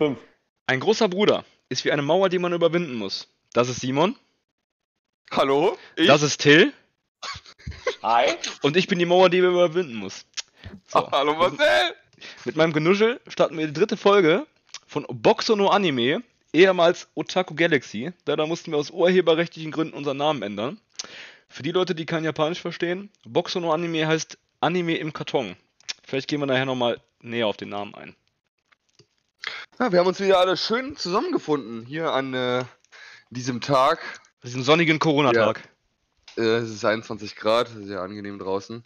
Fünf. Ein großer Bruder ist wie eine Mauer, die man überwinden muss. Das ist Simon. Hallo? Ich? Das ist Till. Hi. Und ich bin die Mauer, die man überwinden muss. So. Hallo Marcel! Mit meinem Genuschel starten wir die dritte Folge von Boxo no Anime, ehemals Otaku Galaxy. Da mussten wir aus urheberrechtlichen Gründen unseren Namen ändern. Für die Leute, die kein Japanisch verstehen, Boxo no Anime heißt Anime im Karton. Vielleicht gehen wir nachher nochmal näher auf den Namen ein. Ja, wir haben uns wieder alle schön zusammengefunden hier an äh, diesem Tag. Diesen sonnigen Corona-Tag. Äh, es ist 21 Grad, sehr angenehm draußen.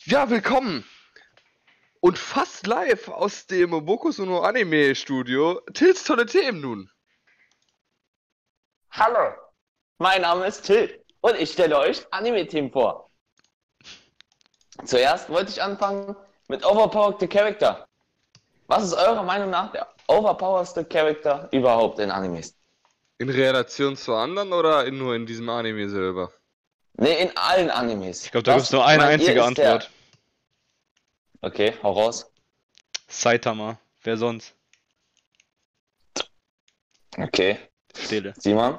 Ja, willkommen! Und fast live aus dem Bokusu no Anime Studio. Tils tolle Themen nun. Hallo. Mein Name ist Till und ich stelle euch Anime-Themen vor. Zuerst wollte ich anfangen mit Overpowered the Character. Was ist eurer Meinung nach der overpoweredste Character überhaupt in Animes? In Relation zu anderen oder in, nur in diesem Anime selber? Ne, in allen Animes. Ich glaube, da gibt es nur eine einzige ist der- Antwort. Okay, hau raus. Saitama. Wer sonst? Okay, Stille. Simon?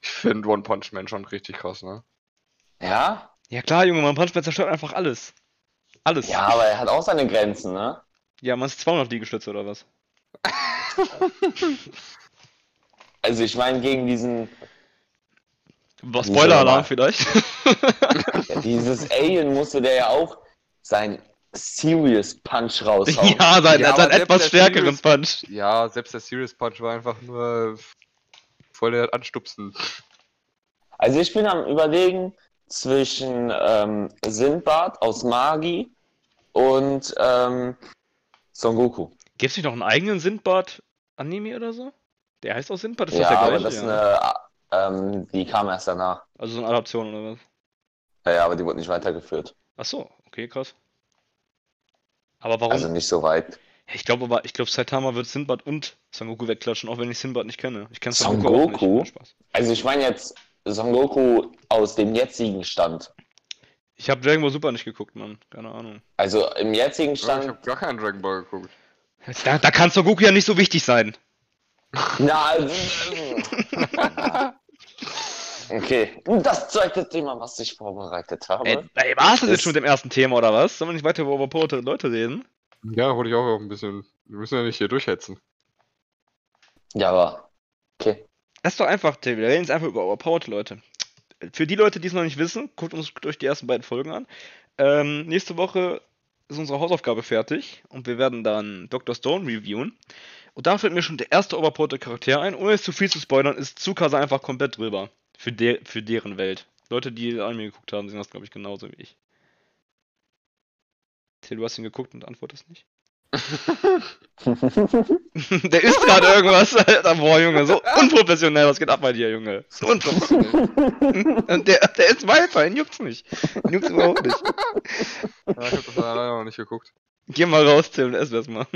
Ich finde One Punch Man schon richtig krass, ne? Ja? Ja klar, Junge, man Punch Man zerstört einfach alles. Alles. Ja, aber er hat auch seine Grenzen, ne? Ja, man ist 200 Liegestütze oder was? Also ich meine gegen diesen, Was Spoiler-Alarm vielleicht? ja, dieses Alien musste der ja auch sein Serious Punch raushauen. ja, sein, Ja, sein etwas der stärkeren Serious- Punch. Ja, selbst der Serious Punch war einfach nur voll der Anstupsen. Also ich bin am überlegen zwischen ähm, Sinbad aus Magi und ähm, Son Goku. Gibt es nicht noch einen eigenen Sindbad-Anime oder so? Der heißt auch Sindbad, ist Ja, das der aber das ist ja. eine, ähm, die kam erst danach. Also so eine Adaption oder was? Ja, ja, aber die wurde nicht weitergeführt. Ach so, okay, krass. Aber warum? Also nicht so weit. ich glaube aber, ich glaube Saitama wird Sinbad und Son Goku wegklatschen, auch wenn ich Sinbad nicht kenne. Ich kenne Son Goku nicht. Goku? Ja, Spaß. Also ich meine jetzt Son Goku aus dem jetzigen Stand. Ich habe Dragon Ball Super nicht geguckt, Mann. Keine Ahnung. Also im jetzigen Ich Stand. habe gar keinen Dragon Ball geguckt. Da, da kann Son Goku ja nicht so wichtig sein. Na, also, okay. Das zweite Thema, was ich vorbereitet habe. Ey, ey, war es jetzt schon mit dem ersten Thema oder was? Sollen wir nicht weiter über overpowered Leute reden? Ja, wollte ich auch ein bisschen. Wir müssen ja nicht hier durchhetzen. Ja, aber. Okay. Das ist doch einfach, Till. Wir reden jetzt einfach über overpowered Leute. Für die Leute, die es noch nicht wissen, guckt uns durch die ersten beiden Folgen an. Ähm, nächste Woche ist unsere Hausaufgabe fertig und wir werden dann Dr. Stone reviewen. Und da fällt mir schon der erste overpowered Charakter ein. Ohne jetzt zu viel zu spoilern, ist Tsukasa einfach komplett drüber. Für, de für deren Welt. Leute, die Anime geguckt haben, sehen das, glaube ich, genauso wie ich. Till, du hast ihn geguckt und antwortest nicht. Der isst gerade irgendwas, Alter. Boah, Junge, so unprofessionell. Was geht ab bei dir, Junge? So unprofessionell. Und der, der ist weiter, ihn juckt's nicht. Ihn juckt's überhaupt nicht. Ja, ich habe das leider noch nicht geguckt. Geh mal raus, Tim, und ess das mal.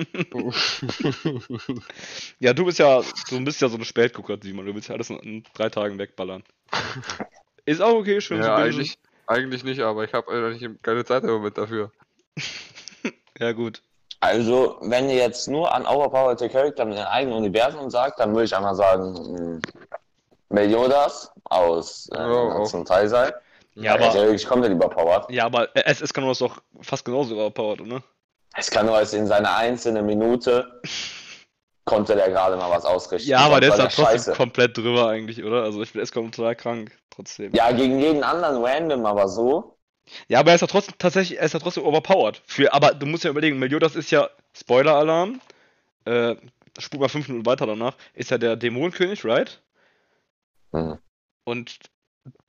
Ja, du bist ja, du bist ja so ein Spätgucker, Simon. Du willst ja alles in, in drei Tagen wegballern. Ist auch okay, schön zu ja, bingen. eigentlich, eigentlich nicht, aber ich habe eigentlich keine Zeit im Moment dafür. Ja, gut. Also, wenn ihr jetzt nur an Overpowered Charakter mit dem eigenen Universum sagt, dann würde ich einmal sagen, mh, Meliodas aus äh, auch. zum Teil sein. Ja, ist ja aber, wirklich komplett überpowered. ja, aber SS kann das doch fast genauso überpowered, oder? Es kann nur in seiner einzelnen Minute konnte der gerade mal was ausrichten. Ja, aber der ist ja war trotzdem komplett drüber eigentlich, oder? Also ich bin kommt total krank, trotzdem. Ja, gegen jeden anderen random, aber so. Ja, aber er ist ja trotzdem tatsächlich, er ist ja trotzdem overpowered. Für, aber du musst ja überlegen, Meliodas ist ja Spoiler-Alarm. Äh, spul mal fünf Minuten weiter danach. Ist ja der Dämonenkönig, right? Hm. Und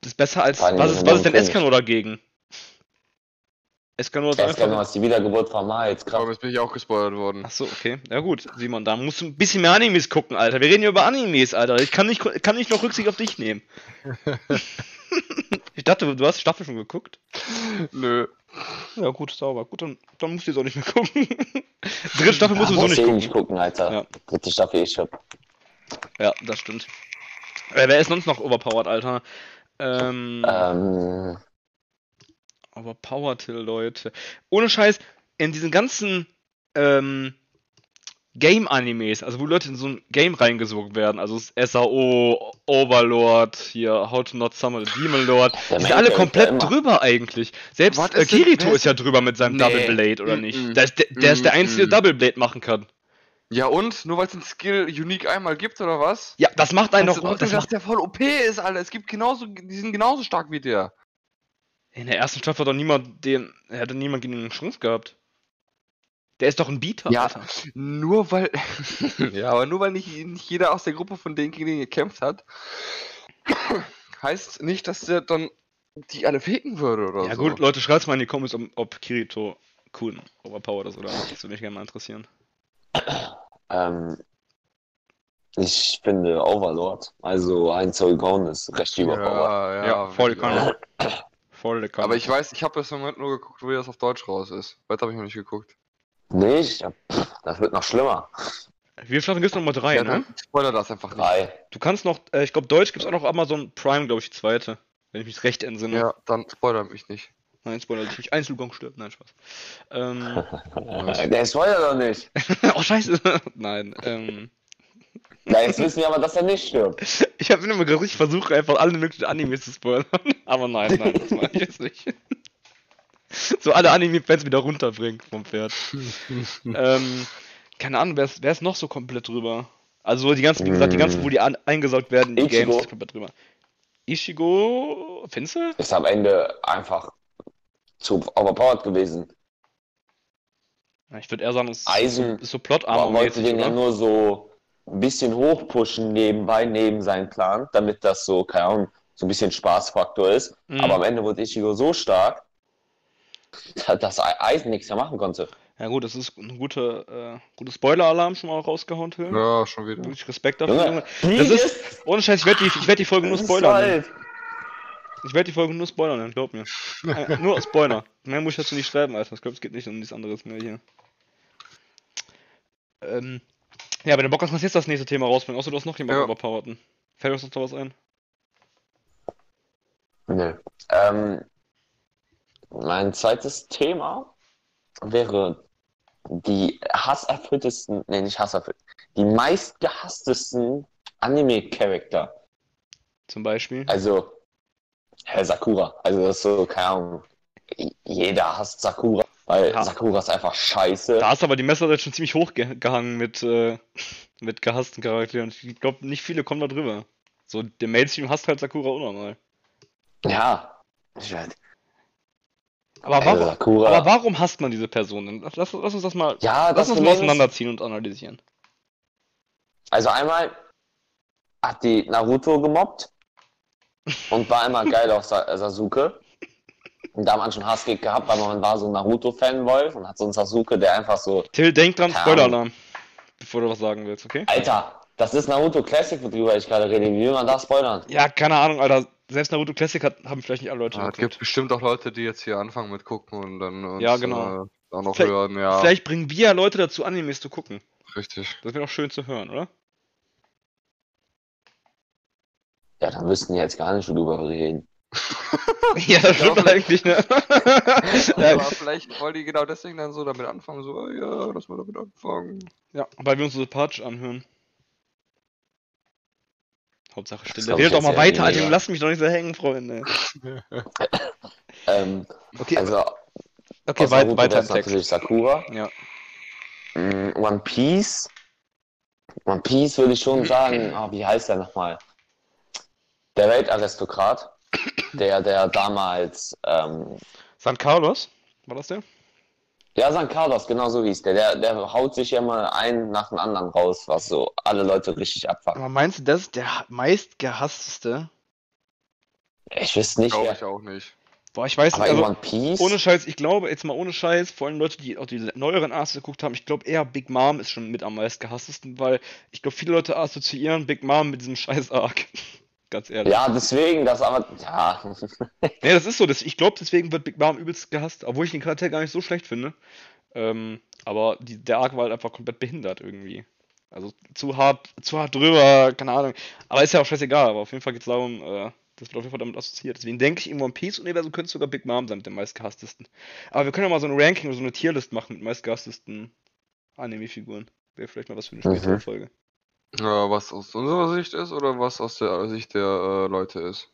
ist besser als. Was ist, was ist denn. Escanor dagegen? Escanor ist ist einfach. als die Wiedergeburt von Aber Maheitskraft. jetzt bin ich auch gespoilert worden. Achso, okay. Ja gut, Simon, da musst du ein bisschen mehr Animes gucken, Alter. Wir reden hier über Animes, Alter. Ich kann nicht, kann nicht noch Rücksicht auf dich nehmen. ich dachte, du hast die Staffel schon geguckt. Nö. Ja, gut, sauber. Gut, dann, dann musst du jetzt auch nicht mehr gucken. Dritte Staffel musst du Ja, muss nicht ich gucken. nicht gucken, Alter. Ja. Dritte Staffel, ich hab. Ja, das stimmt. Äh, wer ist sonst noch overpowered, Alter? Ähm, Ähm, overpowered, Leute. Ohne Scheiß, in diesen ganzen ähm, Game-Animes, also wo Leute in so ein Game reingesogen werden, also das SAO, Overlord, hier How to Not Summon a Demon Lord, Der die sind alle komplett drüber eigentlich. Selbst äh, Kirito ist ja drüber mit seinem Nee. Double Blade, oder Mm-mm. nicht? Der ist der, der, ist der einzige Mm-mm. Double Blade machen kann. Ja und? Nur weil es den Skill unique einmal gibt, oder was? Ja, das macht einen doch. Das dass macht, der voll OP ist, Alter. Es gibt genauso, die sind genauso stark wie der. in der ersten Staffel hat doch niemand den. Er hatte niemand gegen ihn eine Chance gehabt. Der ist doch ein Beater, Ja. Alter. Nur weil. ja, aber nur weil nicht, nicht jeder aus der Gruppe von denen gegen den gekämpft hat, heißt nicht, dass der dann die alle fegen würde oder Ja so. gut, Leute, schreibt mal in die Comments, ob, ob Kirito cool overpowered ist oder nicht. Das würde mich gerne mal interessieren. Ähm, ich finde Overlord, also ein Zollgrauen ist recht überpowered. Ja, ja, Ja, voll kann. Voll der Aber ich weiß, ich habe das im Moment nur geguckt, wo das auf Deutsch raus ist. Weiter habe ich noch nicht geguckt. Nicht? Ja, pff, das wird noch schlimmer. Staffeln gibt es nochmal drei, ja, ne? dann spoiler das einfach nicht. Drei. Du kannst noch, äh, ich glaube, Deutsch gibt es auch noch Amazon Prime, glaube ich, die zweite. Wenn ich mich recht entsinne. Ja, dann spoiler mich nicht. Nein, Spoiler dich nicht. Einzelgang stirbt. Nein, Spaß. Ähm, Der spoilert doch nicht. oh, scheiße. Nein, ähm. Na, jetzt wissen wir aber, dass er nicht stirbt. Ich habe immer gerade richtig versucht, einfach alle möglichen Animes zu spoilern. Aber nein, nein, das mache ich jetzt nicht. So alle Anime-Fans wieder runterbringen vom Pferd. ähm, keine Ahnung, wer ist, wer ist noch so komplett drüber? Also die ganzen, wie gesagt, die ganzen, wo die an, eingesaugt werden, die Ichigo. Games ist komplett drüber. Ishigo, findest du? Ist am Ende einfach zu overpowered gewesen. Ja, Ich würde eher sagen, es ist Eisen ist so Man Plot-Armor-mäßig, wollte den ja nur so ein bisschen hochpushen nebenbei, neben seinem Plan, damit das so, keine Ahnung, so ein bisschen Spaßfaktor ist. Mhm. Aber am Ende wurde Ichigo so stark, dass E- Eisen nichts mehr machen konnte. Ja gut, das ist ein guter, äh, guter Spoiler-Alarm schon mal rausgehauen, Till. Ja, schon wieder. Wirklich Respekt dafür, Junge. Das ist, ohne Scheiß, ich werde die, ich werd die Folge nur spoilern. Ich werde die Folge nur spoilern, nennen, glaub mir. Äh, nur Spoiler. Mehr muss ich dazu nicht schreiben, Alter. Ich glaube, es geht nicht um nichts anderes mehr hier. Ähm, ja, wenn du Bock hast, kannst du jetzt das nächste Thema rausbringen. Außer du hast noch jemanden Ja. überpowerten. Fällt uns noch was ein? Nö. Ähm, mein zweites Thema wäre die hasserfülltesten, nee, nicht hasserfüllt, die meistgehasstesten Anime-Charakter. Zum Beispiel. Also, Herr Sakura. Also, das ist so, keine Ahnung, jeder hasst Sakura, weil Ja. Sakura ist einfach scheiße. Da ist aber die Messer jetzt schon ziemlich hochgehangen mit, äh, mit gehassten Charakteren. Ich glaube, nicht viele kommen da drüber. So, der Mainstream hasst halt Sakura unnormal. Ja. Ich weiß. Aber warum, aber warum hasst man diese Person denn? Lass, lass, uns das mal, ja, lass das uns mal ist- auseinanderziehen und analysieren. Also einmal hat die Naruto gemobbt und war immer geil auf Sa Sasuke. Und da hat man schon Hasskick gehabt, weil man war so ein Naruto-Fanboy und hat so einen Sasuke, der einfach so, Till, denk dran. Spoiler-Alarm. Bevor du was sagen willst, okay? Alter, das ist Naruto Classic, worüber ich gerade rede. Wie will man das spoilern? Ja, keine Ahnung, Alter. Selbst Naruto Classic hat, haben vielleicht nicht alle Leute Ja, es geguckt. gibt bestimmt auch Leute, die jetzt hier anfangen mit gucken und dann uns, Ja, genau. äh, auch noch Vielleicht- hören, ja. Vielleicht bringen wir ja Leute dazu, Animes zu gucken. Richtig. Das wäre doch schön zu hören, oder? Ja, dann müssten die jetzt gar nicht drüber reden. ja, das stimmt eigentlich, ne? Aber vielleicht wollen die genau deswegen dann so damit anfangen, so, ah, ja, lass mal damit anfangen. ja, weil wir uns so sympathisch anhören. Hauptsache Stille. Redet doch mal weiter, Alter. Lasst mich doch nicht so hängen, Freunde. Ähm, Okay, also, okay weit, weiter im Text. natürlich Sakura. Ja. Mm, One Piece. One Piece würde ich schon sagen, ah, wie heißt der nochmal? Der Weltaristokrat, der, der damals, ähm, San Carlos? War das der? Ja, San Carlos, genau so hieß der. der. Der haut sich ja mal einen nach dem anderen raus, was so alle Leute richtig abfacken. Aber meinst du, das ist der meistgehassteste? Ich wüsste nicht, Glaube ich auch nicht. Boah, ich weiß Aber nicht. Also, One Piece, ohne Scheiß, ich glaube, jetzt mal ohne Scheiß, vor allem Leute, die auch die neueren Arcs geguckt haben, ich glaube eher Big Mom ist schon mit am meistgehasstesten, weil ich glaube, viele Leute assoziieren Big Mom mit diesem scheiß Arc. Ganz ehrlich. ja, deswegen, das aber, ja, Nee, das ist so. Das, ich glaube, deswegen wird Big Mom übelst gehasst, obwohl ich den Charakter gar nicht so schlecht finde. Ähm, aber die, der Arc war halt einfach komplett behindert irgendwie. Also zu hart, zu hart drüber, keine Ahnung. Aber ist ja auch scheißegal, aber auf jeden Fall geht es darum, äh, Das wird auf jeden Fall damit assoziiert. Deswegen denke ich, im One Piece-Universum könnte sogar Big Mom sein mit den meistgehasstesten. Aber wir können ja mal so ein Ranking oder so eine Tierlist machen mit meistgehasstesten Anime-Figuren. Wäre vielleicht mal was für eine spätere Mhm. Folge. Ja, was aus unserer Sicht ist oder was aus der Sicht der äh, Leute ist?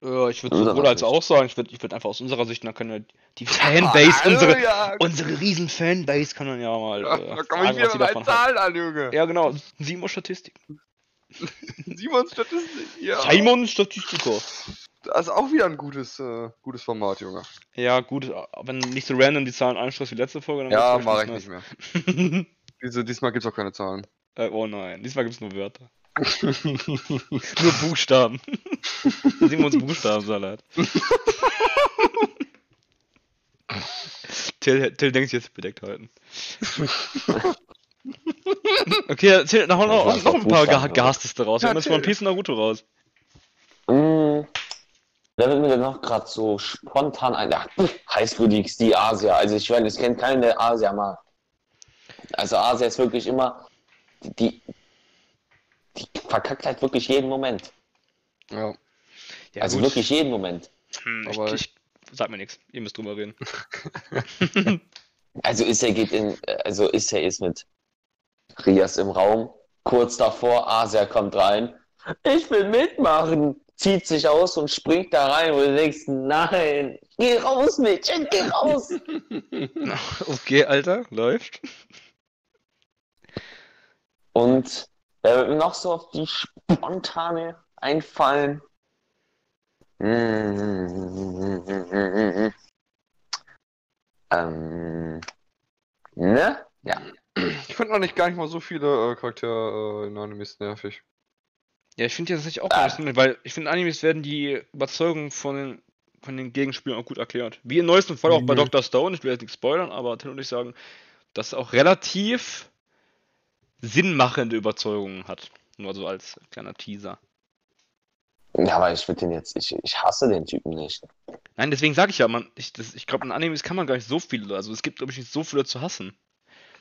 Ja, ich würde sowohl als auch sagen, ich würde ich würd einfach aus unserer Sicht, dann können wir die Fanbase, unsere, ja, unsere riesen Fanbase kann man ja mal ja, äh, da komme ich wieder mit. Zahlen an, Junge. Ja, genau. Simon Statistik. Simons Statistik. Ja. Simon Statistiker. Das ist auch wieder ein gutes, äh, gutes Format, Junge. Ja, gut, wenn nicht so random die Zahlen einschreibst wie letzte Folge, dann Ja, mache ich vielleicht nicht mehr. Diese, diesmal gibt's auch keine Zahlen. Äh, oh nein, diesmal gibt's nur Wörter. nur Buchstaben. Simons Buchstabensalat. Till, Till denkt sich jetzt bedeckt halten. okay, erzähl noch, noch, Das noch war ein paar Buchstaben, Ge? Gehassteste raus. Wir Ja, haben jetzt One Till. Piece und Naruto raus. Mm, wer wird mir denn noch gerade so spontan ein? Ach, heißt du die, die Asia. Also ich weiß, ich kenne keinen, der Asia mal. Also Asia ist wirklich immer, die, die, verkackt halt wirklich jeden Moment. Ja. Ja, also gut. wirklich jeden Moment. Hm, Aber- ich, ich sag mir nichts. Ihr müsst drüber reden. Also ist er geht in, also ist er ist mit Rias im Raum, kurz davor, Asia kommt rein. Ich will mitmachen, zieht sich aus und springt da rein, wo du denkst, nein, geh raus, Mädchen, geh raus. Okay, Alter, läuft. Und mir noch so auf die spontane einfallen? Hm. Ähm, ne? Ja. Ich finde noch nicht gar nicht mal so viele äh, Charaktere äh, in Animes nervig. Ja, ich finde ja tatsächlich auch Ah. gar nicht, weil ich finde, in Animes werden die Überzeugungen von den, von den Gegenspielern auch gut erklärt. Wie im neuesten Fall auch bei Mhm. Dr. Stone, ich will jetzt nicht spoilern, aber Tim und ich sagen, dass auch relativ sinnmachende Überzeugungen hat. Nur so als kleiner Teaser. Ja, aber ich würde den jetzt, ich, ich hasse den Typen nicht. Nein, deswegen sage ich ja, man, ich, das- ich glaube, in Animes kann man gar nicht so viele, also es gibt, glaube ich, nicht so viele zu hassen.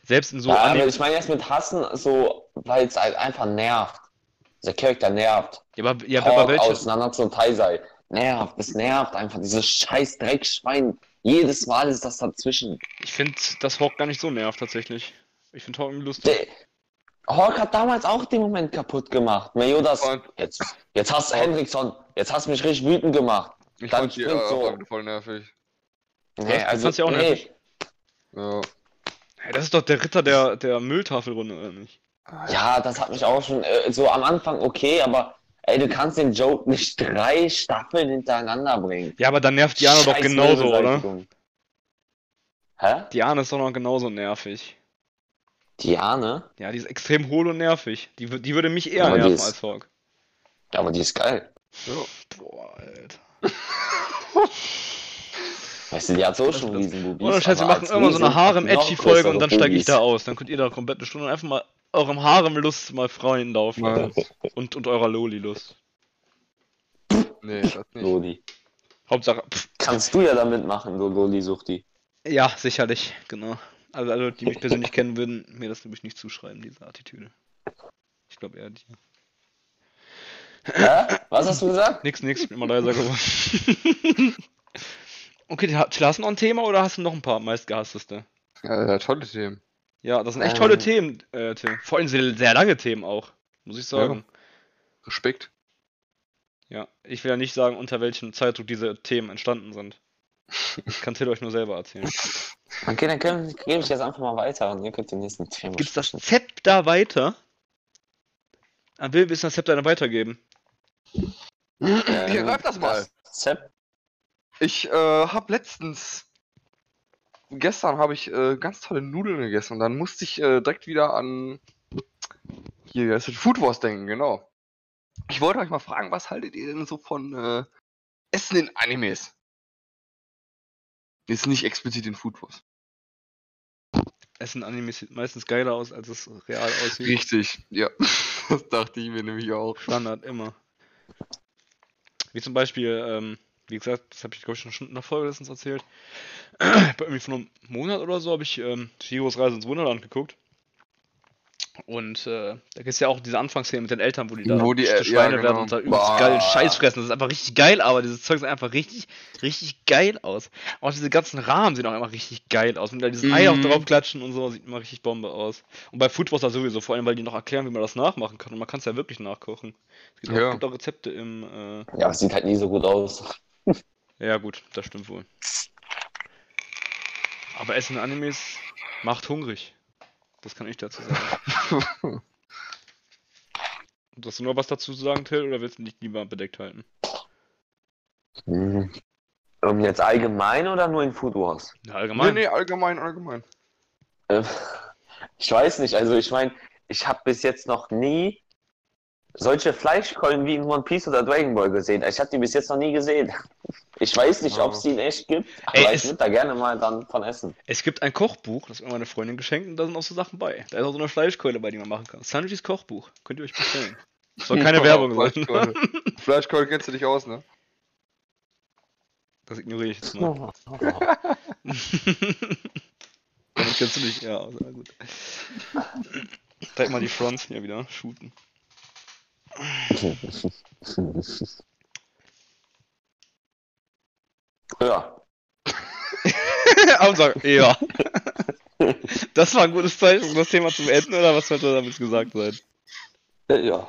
Selbst in so ja, aber Animes. ich meine jetzt mit hassen, so, weil es halt einfach nervt. Der Charakter nervt. Ja, aber, ja, Talk aber welche? aus Nanatsu Taisei. Nervt, es nervt einfach, dieses scheiß Dreckschwein. Jedes Mal ist das dazwischen. Ich finde, dass Hawk gar nicht so nervt, tatsächlich. Ich finde Hawk irgendwie lustig. Hawk hat damals auch den Moment kaputt gemacht. Meliodas, Und jetzt, jetzt hast du Hendrickson, jetzt hast du mich richtig wütend gemacht. ich Dann fand die äh, so. voll nervig. Nee, du also, fandst ja auch nee. nervig. Ja. Hey, das ist doch der Ritter der, der Mülltafelrunde, oder nicht? Ja, das hat mich auch schon äh, so am Anfang okay, aber ey, du kannst den Joke nicht drei Staffeln hintereinander bringen. Ja, aber dann nervt Diana doch genauso, oder? Hä? Diana ist doch noch genauso nervig. Diane? Ja, die ist extrem hohl und nervig. Die, die würde mich eher Aber nerven ist- als Hawk. Ja, aber die ist geil. ja. Boah, Alter. Weißt du, die hat so schon Riesenbubis. Ohne Scheiß, wir aber machen irgendwann so eine Riesen Harem-Edgy-Folge und dann steige ich Bubis. da aus. Dann könnt ihr da komplett eine Stunde einfach mal eurem Harem-Lust mal freien Lauf Ja. Und, und eurer Loli-Lust. Nee, das nicht. Loli. Hauptsache, pff, Kannst du ja damit machen, du Loli-Suchti. ja, sicherlich, genau. Also alle, die mich persönlich kennen, würden mir das nämlich nicht zuschreiben, diese Attitüde. Ich glaube eher die. Hä? Was hast du gesagt? Nix, nix, ich bin immer leiser geworden. okay, Till, hast du noch ein Thema oder hast du noch ein paar meistgehassteste? Ja, ja, tolle Themen. Ja, das sind echt Ähm. tolle Themen, äh, Till. Vor allem sehr, sehr lange Themen auch, muss ich sagen. Respekt. Ja. ich will ja nicht sagen, unter welchem Zeitdruck diese Themen entstanden sind. Das kann Till euch nur selber erzählen. Okay, dann können- gebe ich jetzt einfach mal weiter und ihr könnt den nächsten Thema Gibt's das sprechen. Zepter weiter? Ah, will wissen das Zepter dann weitergeben? Hier, Ähm, greif das mal. Zep Ich äh, habe letztens, gestern habe ich äh, ganz tolle Nudeln gegessen und dann musste ich äh, direkt wieder an hier, das? Food Wars denken, genau. Ich wollte euch mal fragen, was haltet ihr denn so von äh, Essen in Animes? Jetzt nicht explizit in Food Wars. Es sind Animes sieht meistens geiler aus, als es real aussieht. Richtig, ja. Das dachte ich mir nämlich auch. Standard, immer. Wie zum Beispiel, ähm, wie gesagt, das habe ich glaube ich schon in der Folge letztens erzählt. Irgendwie vor einem Monat oder so habe ich ähm, Shiros Reise ins Wunderland geguckt. Und äh, da gibt es ja auch diese Anfangsszene mit den Eltern, wo die da Wo die, zu äh, Schweine ja, werden genau. und da übelst Boah. geil Scheiß fressen. Das ist einfach richtig geil, aber dieses Zeug sieht einfach richtig, richtig geil aus. Auch diese ganzen Rahmen sehen auch immer richtig geil aus. Und da dieses Ei auch Mhm. draufklatschen und so, sieht immer richtig Bombe aus. Und bei Food Wars da sowieso, vor allem, weil die noch erklären, wie man das nachmachen kann. Und man kann es ja wirklich nachkochen. Es gibt, Ja. auch, gibt auch Rezepte im. Äh, Ja, es sieht halt nie so gut aus. ja, gut, das stimmt wohl. Aber Essen in Animes macht hungrig. Das kann ich dazu sagen. Und hast du noch was dazu zu sagen, Till, oder willst du dich lieber bedeckt halten? Um jetzt allgemein oder nur in Food Wars? Ja, nee, allgemein. nee, allgemein, allgemein. Äh, Ich weiß nicht, also ich meine, ich habe bis jetzt noch nie solche Fleischkeulen wie in One Piece oder Dragon Ball gesehen. Ich habe die bis jetzt noch nie gesehen. Ich weiß nicht, ob es die in echt gibt, aber Ey, ich es- würde da gerne mal dann von essen. Es gibt ein Kochbuch, das hat mir meine Freundin geschenkt, und da sind auch so Sachen bei. Da ist auch so eine Fleischkeule bei, die man machen kann. Sanjis Kochbuch. Könnt ihr euch bestellen. Soll keine Werbung sein. Fleischkeule. Fleischkeule kennst du dich aus, ne? Das ignoriere ich jetzt mal. Damit kennst du dich, ja, sehr gut. Direkt mal die Fronts hier wieder shooten. Ja. Ansag, ja. Das war ein gutes Zeichen, um das Thema zu beenden, oder was sollte damit gesagt sein? Ja.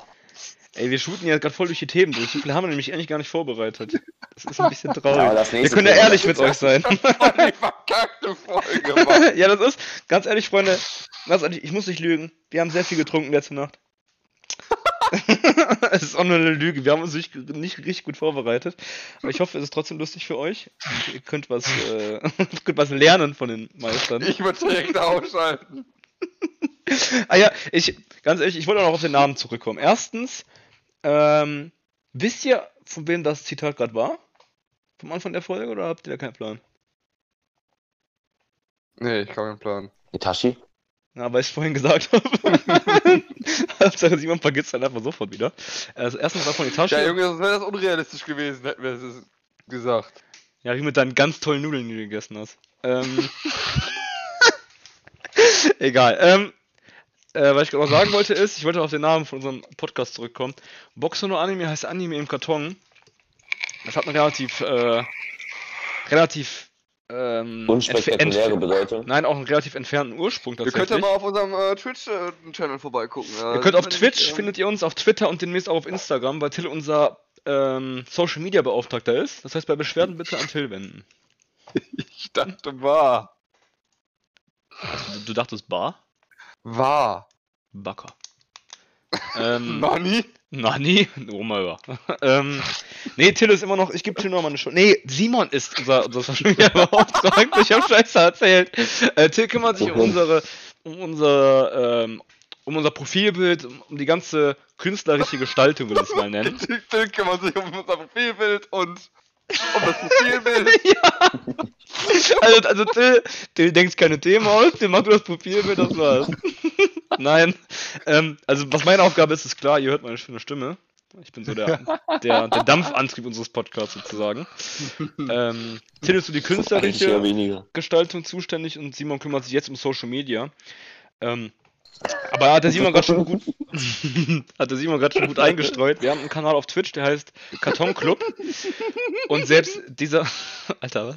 Ey, wir shooten ja gerade voll durch die Themen durch. So haben wir nämlich eigentlich gar nicht vorbereitet. Das ist ein bisschen Ja, traurig. das Wir können ja ehrlich mit euch sein. Die verkackte Folge, Mann. ja, das ist, ganz ehrlich, Freunde, ganz ehrlich, ich muss nicht lügen. Wir haben sehr viel getrunken letzte Nacht. es ist auch nur eine Lüge. Wir haben uns nicht, nicht richtig gut vorbereitet. Aber ich hoffe, es ist trotzdem lustig für euch. Ihr könnt was, äh, könnt was lernen von den Meistern. Ich würde direkt ausschalten. Ah ja, ich, ganz ehrlich, ich wollte auch noch auf den Namen zurückkommen. Erstens, ähm, wisst ihr, von wem das Zitat gerade war? Vom Anfang der Folge oder habt ihr da keinen Plan? Nee, ich kann keinen Plan. Itachi? Na, weil ich es vorhin gesagt habe. Hauptsache Simon vergisst dann einfach sofort wieder. Also erstens war von Itachi. Ja, Junge, sonst wäre das unrealistisch gewesen, hätten wir es gesagt. Ja, wie mit deinen ganz tollen Nudeln, die du gegessen hast. Ähm. Egal. Ähm. Äh, was ich gerade noch sagen wollte ist, ich wollte auf den Namen von unserem Podcast zurückkommen. Boxer no Anime heißt Anime im Karton. Das hat eine relativ, äh, relativ, ähm, Unspektakuläre Bedeutung. Nein, auch einen relativ entfernten Ursprung Ihr tatsächlich. könnt ja mal auf unserem äh, Twitch-Channel vorbeigucken. Ja. Ihr könnt auf Twitch, ähm, findet ihr uns, auf Twitter und demnächst auch auf Instagram, weil Till unser ähm, Social Media Beauftragter ist. Das heißt, bei Beschwerden bitte an Till wenden. Ich dachte, war. Du, du dachtest Bar? War. Backer. Ähm, Nani? Nani? Mein Gott. ähm, nee, Till ist immer noch, ich gebe Till noch mal eine Chance. Nee, Simon ist unser, unser Social Media Beauftragter. Ich habe Scheiße erzählt. Äh, Till kümmert sich um unsere, um unser, ähm, um unser Profilbild, um, die ganze künstlerische Gestaltung, will ich es mal nennen. Till kümmert sich um unser Profilbild und um das Profilbild. Also, also Till, Till denkt keine Themen aus, Till macht nur das Profilbild, das war's. Nein, ähm, also was meine Aufgabe ist, ist klar, ihr hört meine schöne Stimme. Ich bin so der, der, der Dampfantrieb unseres Podcasts sozusagen. Ähm, Till ist so die künstlerische. Gestaltung zuständig und Simon kümmert sich jetzt um Social Media. Ähm, aber hat der Simon gerade schon gut hat der Simon gerade schon gut eingestreut. Wir haben einen Kanal auf Twitch, der heißt Karton Club. Und selbst dieser Alter, was?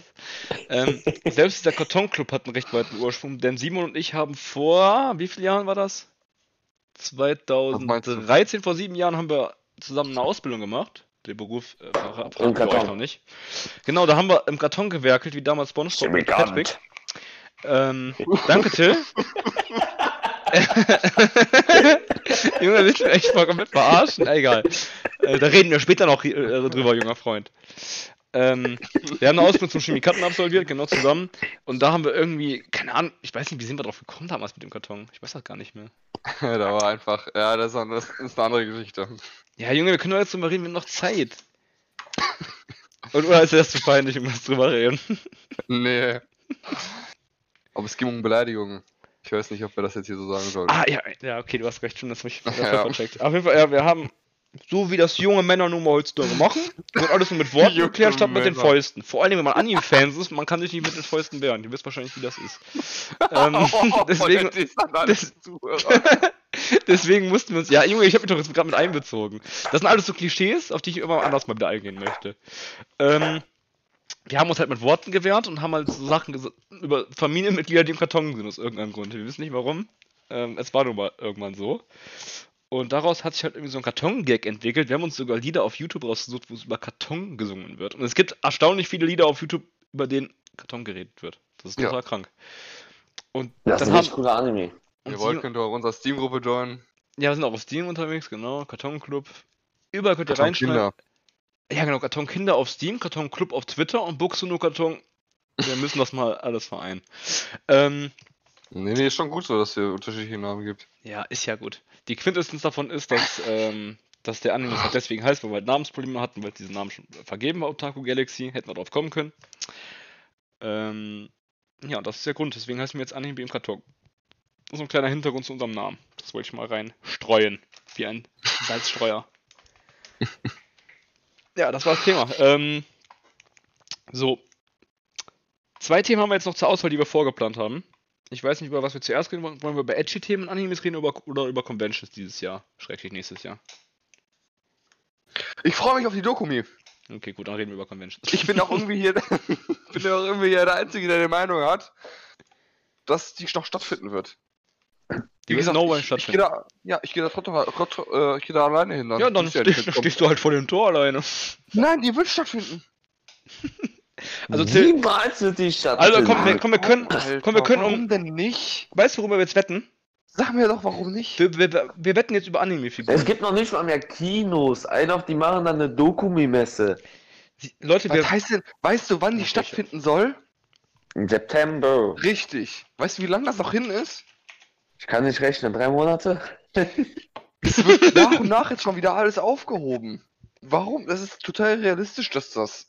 Ähm, selbst dieser Karton Club hat einen recht weiten Ursprung, denn Simon und ich haben vor, wie viele Jahren war das? meinst du? 2013, vor sieben Jahren haben wir zusammen eine Ausbildung gemacht. Den Beruf äh, verraten wir euch noch nicht. Genau, da haben wir im Karton gewerkelt, wie damals und Patrick. Ähm, danke, Till. Junge, willst du echt mal komplett verarschen? Egal. Äh, da reden wir später noch äh, drüber, junger Freund. Ähm, wir haben eine Ausbildung zum Chemikanten absolviert, genau zusammen. Und da haben wir irgendwie, keine Ahnung, ich weiß nicht, wie sind wir drauf gekommen damals mit dem Karton? Ich weiß das gar nicht mehr. Ja, da war einfach. Ja, das ist, eine- das ist eine andere Geschichte. Ja, Junge, wir können doch jetzt drüber reden, wir haben noch Zeit. Und, oder ist das zu peinlich, um das drüber reden? Nee. Aber es ging um Beleidigungen. Ich weiß nicht, ob wir das jetzt hier so sagen sollen. Ah, ja, ja, okay, du hast recht, schon, das habe ich das hab ich Ja. vercheckt. Auf jeden Fall, ja, wir haben, so wie das junge Männer nun mal heutzutage machen, wird alles nur mit Worten geklärt, statt mit den. Fäusten. Vor allem, wenn man Anime-Fans ist, man kann sich nicht mit den Fäusten wehren. Ihr wisst wahrscheinlich, wie das ist. ähm, Oh, deswegen, des-. Deswegen mussten wir uns. Ja, Junge, ich habe mich doch jetzt gerade mit einbezogen. Das sind alles so Klischees, auf die ich immer anders mal wieder eingehen möchte. Ähm, wir haben uns halt mit Worten gewehrt und haben halt so Sachen über Familienmitglieder, die im Karton sind, aus irgendeinem Grund. Wir wissen nicht warum. Ähm, es war nun mal irgendwann so. Und daraus hat sich halt irgendwie so ein Karton-Gag entwickelt. Wir haben uns sogar Lieder auf YouTube rausgesucht, wo es über Karton gesungen wird. Und es gibt erstaunlich viele Lieder auf YouTube, über denen Karton geredet wird. Das ist Ja. total krank. Und Das dann ist ein haben, cooler Anime. und Ihr wollt, könnt ihr auch unserer Steam-Gruppe joinen. ja, wir sind auch auf Steam unterwegs, genau. Karton-Club. Überall könnt ihr reinschreiben. Ja, genau. Karton Kinder auf Steam, Karton Club auf Twitter und Buchse nur Karton. Wir müssen das mal alles vereinen. Ähm, Nee, nee, ist schon gut so, dass ihr unterschiedliche Namen gibt. ja, ist ja gut. Die Quintessenz davon ist, dass, ähm, dass der Anime halt deswegen heißt, weil wir halt Namensprobleme hatten, weil diesen Namen schon vergeben war, Otaku Galaxy. Hätten wir drauf kommen können. Ähm, ja, das ist der Grund. Deswegen heißen wir jetzt Anime im Karton. Das ist ein kleiner Hintergrund zu unserem Namen. Das wollte ich mal rein streuen. Wie ein Salzstreuer. ja, das war das Thema. Ähm, so. Zwei Themen haben wir jetzt noch zur Auswahl, die wir vorgeplant haben. Ich weiß nicht, über was wir zuerst reden wollen. Wollen wir über edgy Themen und Animes reden oder, oder über Conventions dieses Jahr? Schrecklich nächstes Jahr. Ich freue mich auf die Dokumi. Okay, gut, dann reden wir über Conventions. Ich bin auch irgendwie hier, bin auch irgendwie hier der Einzige, der die Meinung hat, dass die noch stattfinden wird. Die Wie gesagt, no ich, ich stattfinden. gehe da, ja, ich gehe da trotzdem, trotzdem äh, ich gehe da alleine hin. Ja, dann stehst, mitkommen. stehst du halt vor dem Tor alleine. Nein, die wird stattfinden. Also, Till, Niemals wird die Stadt. also komm, wir, komm, wir können, Alter, komm, wir können warum um. denn nicht? Weißt du, worüber wir jetzt wetten? Sag mir doch, warum nicht? Wir, wir, wir wetten jetzt über Anime-Figuren. Es gibt noch nicht mal mehr Kinos. Ein auf die machen dann eine Dokumi-Messe. Leute, wir. Was heißt denn, weißt du, wann die stattfinden soll? Im September. Richtig. Weißt du, wie lange das noch hin ist? Ich kann nicht rechnen. Drei Monate? Es wird nach und nach jetzt schon wieder alles aufgehoben. Warum? Das ist total realistisch, dass das.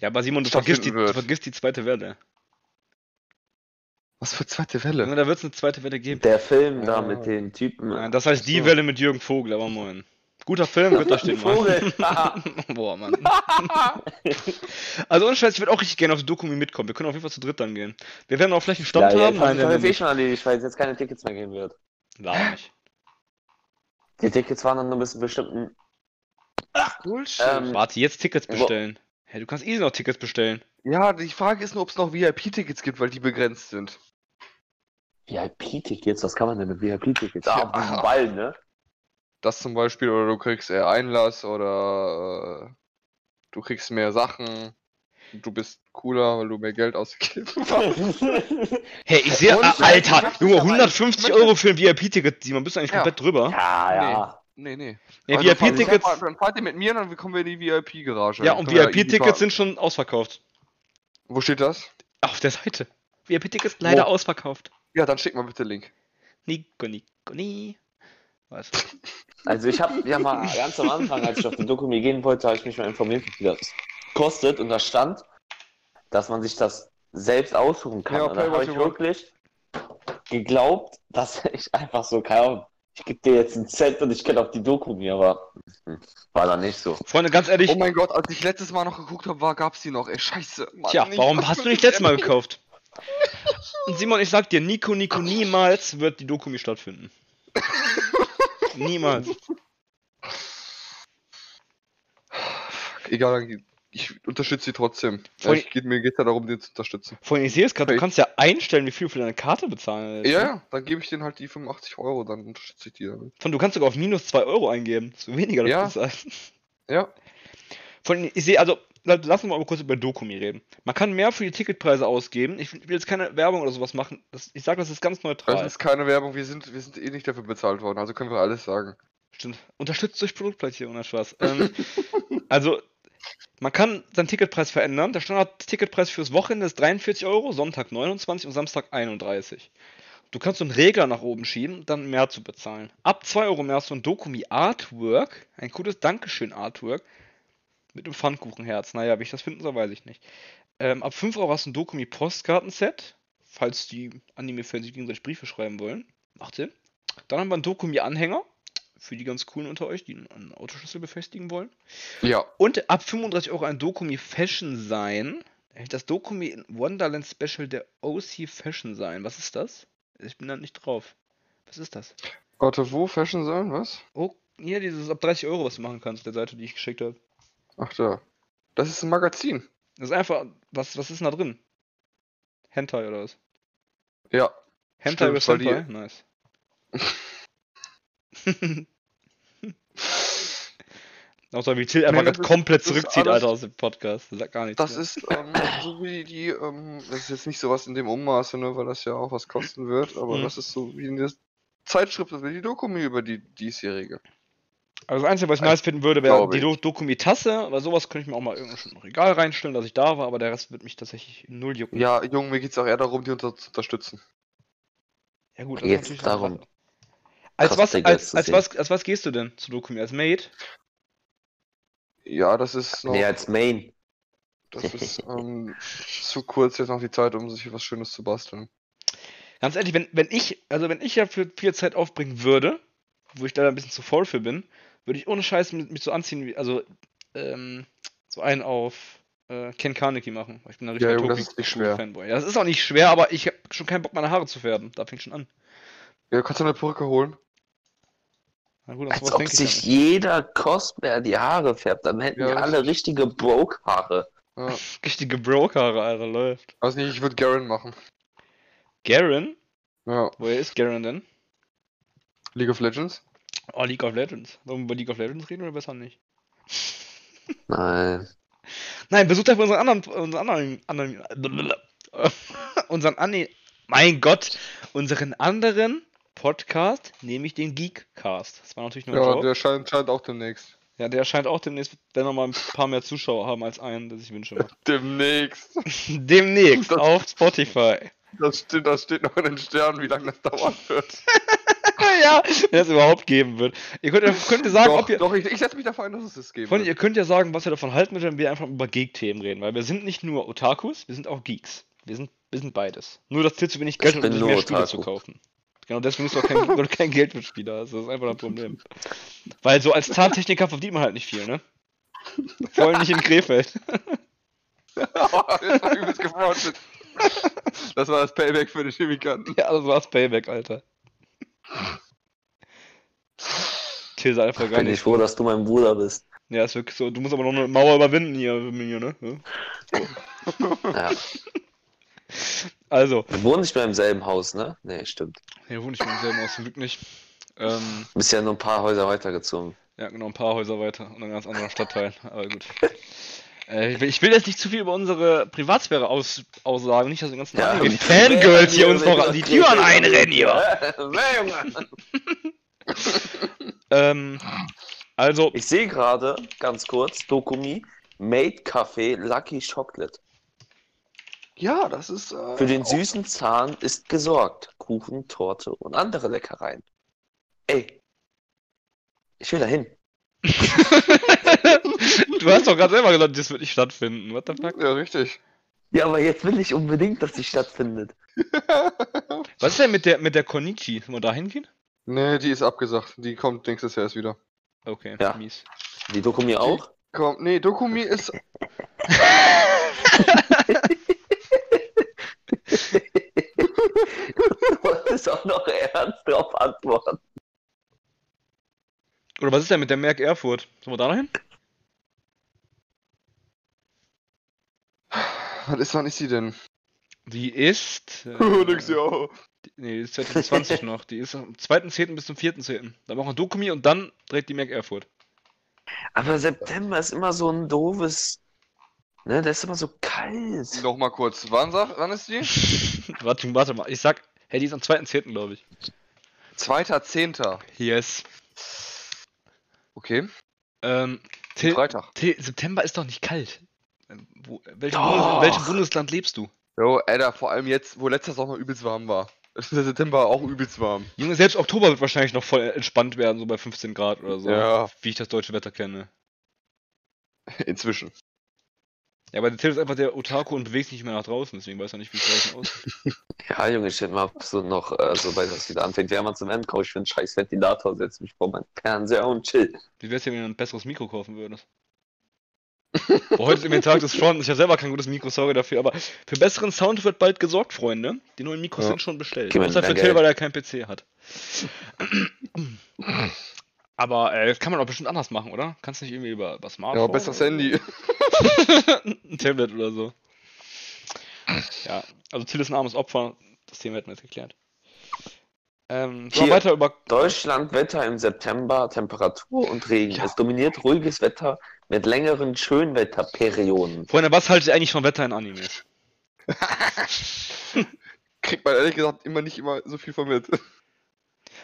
Ja, aber Simon, du vergisst, die, du vergisst die zweite Welle. Was für zweite Welle? Da wird es eine zweite Welle geben. Der Film da Ah. mit den Typen. Nein, das heißt die. Welle mit Jürgen Vogel, aber moin. Guter Film, wird da stehen. Vogel. Boah, Mann. also ohne Scheiß, ich würde auch richtig gerne auf die Dokumi mitkommen. Wir können auf jeden Fall zu dritt dann gehen. Wir werden auch vielleicht einen Stand ja, haben. Nein, das jetzt eh schon erledigt, weil es jetzt keine Tickets mehr geben wird. Laber nicht. Die Tickets waren dann nur bis zu bestimmten. Bullshit. Ähm, Warte, jetzt Tickets bestellen. Hey, du kannst easy noch Tickets bestellen. ja, die Frage ist nur, ob es noch VIP-Tickets gibt, weil die begrenzt sind. VIP-Tickets? Was kann man denn mit VIP-Tickets? Ah, Ja. auf diesen Ball, ne? Das zum Beispiel, oder du kriegst eher Einlass, oder äh, du kriegst mehr Sachen. Du bist cooler, weil du mehr Geld ausgegeben hast. Hey, ich sehe, Und- Alter, Junge, aber- 150 ich möchte- Euro für ein VIP-Ticket, Simon, bist du eigentlich Ja. komplett drüber? ja, ja. Nee, nee. Ja, Also, VIP-Tickets, Dann, fahrt ihr mit mir, dann kommen wir in die VIP-Garage. ja, und VIP-Tickets sind schon ausverkauft. Wo steht das? Auf der Seite. VIP-Tickets leider Wo? ausverkauft. Ja, dann schick mal bitte den Link. Nico, Nico, Was? Also ich habe ja mal ganz am Anfang, als ich auf die Dokumi gehen wollte, habe ich mich mal informiert, wie viel das kostet. Und da stand, dass man sich das selbst aussuchen kann. Ja, und da habe ich wirklich geglaubt, dass ich einfach so, keine Ahnung, ich gebe dir jetzt ein Cent und ich kenne auf die Dokumi, aber hm, war dann nicht so. Freunde, ganz ehrlich, Oh mein Gott, als ich letztes Mal noch geguckt habe, war, gab's die noch. Ey, scheiße. Mann, tja, warum hast du nicht letztes Mal gekauft? Und Simon, ich sag dir, Nico, Nico, niemals wird die Dokumi stattfinden. Niemals. Egal, ich unterstütze sie trotzdem. Voll- Ich, geht, mir geht ja darum, den zu unterstützen. Vorhin, ich sehe es gerade, du kannst ja einstellen, wie viel du für deine Karte bezahlen willst. Ja, ja, dann gebe ich denen halt die 85 Euro, dann unterstütze ich die damit. Von, du kannst sogar auf minus 2 Euro eingeben. So weniger das Ja. bezahlen. Ja, Von, ich sehe, also, lassen wir mal kurz über Dokumi reden. Man kann mehr für die Ticketpreise ausgeben. Ich will jetzt keine Werbung oder sowas machen. Das, ich sage, das ist ganz das neutral. ist keine Werbung, wir sind, wir sind eh nicht dafür bezahlt worden, also können wir alles sagen. Stimmt. Unterstützt durch Produktplatzierung, ohne Spaß. Ähm, also, man kann seinen Ticketpreis verändern. Der Standard-Ticketpreis fürs Wochenende ist 43 Euro, Sonntag 29 und Samstag 31. Du kannst so einen Regler nach oben schieben, dann mehr zu bezahlen. Ab 2 Euro mehr hast du ein Dokumi Artwork, ein cooles Dankeschön Artwork mit einem Pfannkuchenherz. Naja, wie ich das finden soll, weiß ich nicht. Ähm, ab 5 Euro hast du ein Dokumi Postkartenset, falls die Anime-Fans sich gegenseitig Briefe schreiben wollen. Macht Sinn. Dann haben wir einen Dokumi Anhänger, für die ganz coolen unter euch, die einen Autoschlüssel befestigen wollen. Ja, Und ab 35 Euro ein Dokumi Fashion sein. Das Dokumi in Wonderland Special der OC Fashion sein. Was ist das? Ich bin da nicht drauf. Was ist das? Warte, wo? Fashion Zone? Was? Oh, hier dieses ab 30 Euro, was du machen kannst, der Seite, die ich geschickt habe. Ach da. Das ist ein Magazin. Das ist einfach, was, was ist denn da drin? Hentai oder was? Ja. Hentai über weil die- Senpai? Nice. Außer wie Till einfach Nee, das komplett das zurückzieht, alles- Alter, aus dem Podcast. Das sagt gar nichts. Das mehr. ist ähm, so wie die, ähm, das ist jetzt nicht sowas in dem Ummaße, ne, weil das ja auch was kosten wird, aber Mhm. das ist so wie eine Zeitschrift, das wäre die Dokumi über die diesjährige. Also das Einzige, was ich nice finden würde, wäre die. Do Dokumi-Tasse, aber sowas könnte ich mir auch mal irgendwo schon im Regal reinstellen, dass ich da war, aber der Rest wird mich tatsächlich null jucken. Ja, Junge, mir geht's auch eher darum, die unter zu unterstützen. Ja gut, das Jetzt ist darum. Als was, als, als, was, als was gehst du denn zu Dokumi? Als Maid? Ja, das ist noch, Nee, als Main. das ist ähm, zu kurz jetzt noch die Zeit, um sich was Schönes zu basteln. Ganz ehrlich, wenn, wenn ich, also wenn ich ja für viel Zeit aufbringen würde, wo ich leider ein bisschen zu voll für bin, würde ich ohne Scheiß mit, mich so anziehen, wie, also, ähm, so einen auf äh, Ken Carnegie machen. weil Ich bin ein Ja, richtiger Junge, das ist nicht schwer. Fanboy. Ja, das ist auch nicht schwer, aber ich habe schon keinen Bock, meine Haare zu färben. Da fängt schon an. Ja, kannst du eine Perücke holen? Na gut, Als ob ja sich jeder Cosplayer die Haare färbt. Dann hätten Ja, wir alle richtig. richtige Broke-Haare. Ja. Richtige Broke-Haare, Alter, läuft. Also nicht, ich würde Garen machen. Garen? Ja, Woher ist Garen denn? League of Legends. Oh, League of Legends. Wollen wir über League of Legends reden oder besser nicht? Nein. Nein, besucht einfach unseren anderen, unseren anderen, anderen unseren Anne, mein Gott, unseren anderen Podcast, nämlich den Geekcast. Das war natürlich nur ein Ja, Joke. der scheint, scheint auch demnächst. Ja, der scheint auch demnächst, wenn wir mal ein paar mehr Zuschauer haben als einen, das ich wünsche. Demnächst. Demnächst Das- auf Spotify. Das steht, das steht noch in den Sternen, wie lange das dauern wird. Ja, wenn es überhaupt geben wird. Ihr könnt, könnt ihr sagen, doch, ob ihr, doch, ich, ich setze mich dafür ein, dass es das geben Freunde, ihr wird. könnt ja sagen, was ihr davon halten würdet, wenn wir einfach über Geek-Themen reden, weil wir sind nicht nur Otakus, wir sind auch Geeks. Wir sind, wir sind beides. Nur das Ziel zu wenig Geld, Ich um sich mehr Spiele Otaku. zu kaufen. Genau deswegen ist auch kein, kein Geld für Spiele hast. Das ist einfach ein Problem. Weil so als Zahntechniker verdient man halt nicht viel, ne? Vor allem nicht in Krefeld. das war übelst gefrontet. Das war das Payback für die Chemikanten. Ja, das war's Payback, Alter. Sei einfach gar Bin ich nicht. froh, dass du mein Bruder bist. Ja, ist wirklich so. Du musst aber noch eine Mauer überwinden hier, hier ne? Ja. Ja. Also, Wir wohnen nicht mehr im selben Haus, ne? Nee, stimmt. hier wohne ich mit dem selben aus, zum Glück nicht. Ähm, Du bist ja nur ein paar Häuser weitergezogen. Ja, genau, ein paar Häuser weiter und ein ganz anderer Stadtteil, aber gut. Äh, ich, will, ich will jetzt nicht zu viel über unsere Privatsphäre aus, aussagen, nicht, dass die ganzen Ja, ja, Fangirls hier uns noch die Türen einrennen hier. Nee, Junge. Ähm, also, Ich sehe gerade, ganz kurz, Dokumi, Made Café Lucky Chocolate. Ja, das ist. Äh, Für den süßen Zahn ist gesorgt. Kuchen, Torte und andere Leckereien. Ey, ich will dahin. du hast doch gerade selber gesagt, das wird nicht stattfinden. What the fuck? Ja, richtig. Ja, aber jetzt will ich unbedingt, dass die stattfindet. Was ist denn mit der, mit der Konichi? Sollen wir da hingehen? Nee, die ist abgesagt. Die kommt nächstes Jahr erst wieder. Okay, Ja. mies. Die Dokumi auch? Komm, nee, Dokumi ist. Du wolltest auch noch ernst drauf antworten. Oder was ist denn mit der Merck Erfurt? Sollen wir da noch hin? Was ist, wann ist die denn? Die ist. Nix, Äh, ja. Nee, die ist 2020 noch. Die ist am 2.10. bis zum 4.10. Da machen wir Dokumi und dann direkt die Merck Erfurt. Aber September ist immer so ein doofes. Ne, der ist immer so kalt. Noch mal kurz. Wann, sag, wann ist die? warte, warte mal. Ich sag, hey, die ist am 2.10. glaube ich. Zweiter, Zehnter. Yes. Okay. Ähm, Freitag. September ist doch nicht kalt. Ähm, Wo, welchem, Doch. Bundes, in welchem Bundesland lebst du? Jo, Alter, vor allem jetzt, wo letzter Sommer übelst warm war. Der September auch übelst warm. Junge, selbst Oktober wird wahrscheinlich noch voll entspannt werden, so bei 15 Grad oder so. Ja. Wie ich das deutsche Wetter kenne. Inzwischen. Ja, aber der Till ist einfach der Otaku und bewegt sich nicht mehr nach draußen, deswegen weiß er nicht, wie es draußen aussieht. Ja, Junge, ich hätte mal so noch, äh, sobald das wieder anfängt, wärmer zu werden, kaufe ich für einen scheiß Ventilator, setze mich vor meinen Fernseher und chill. Wie wär's denn, wenn du ein besseres Mikro kaufen würdest? Boah, heute ist irgendwie Tag des Fronts. Ich habe selber kein gutes Mikro, sorry dafür. Aber für besseren Sound wird bald gesorgt, Freunde. Die neuen Mikros Ja. sind schon bestellt. Mir Außer für Till, weil er keinen PC hat. Aber äh, das kann man doch bestimmt anders machen, oder? Kannst nicht irgendwie über, über Smartphone? Ja, besseres Handy. ein Tablet oder so. Ja, also Till ist ein armes Opfer. Das Thema hätten wir jetzt geklärt. Ähm, Hier. weiter über. Deutschland Wetter im September, Temperatur und Regen. Ja. Es dominiert ruhiges Wetter mit längeren Schönwetterperioden. Freunde, was haltet ihr eigentlich von Wetter in Animes? Kriegt man ehrlich gesagt immer nicht immer so viel von mit.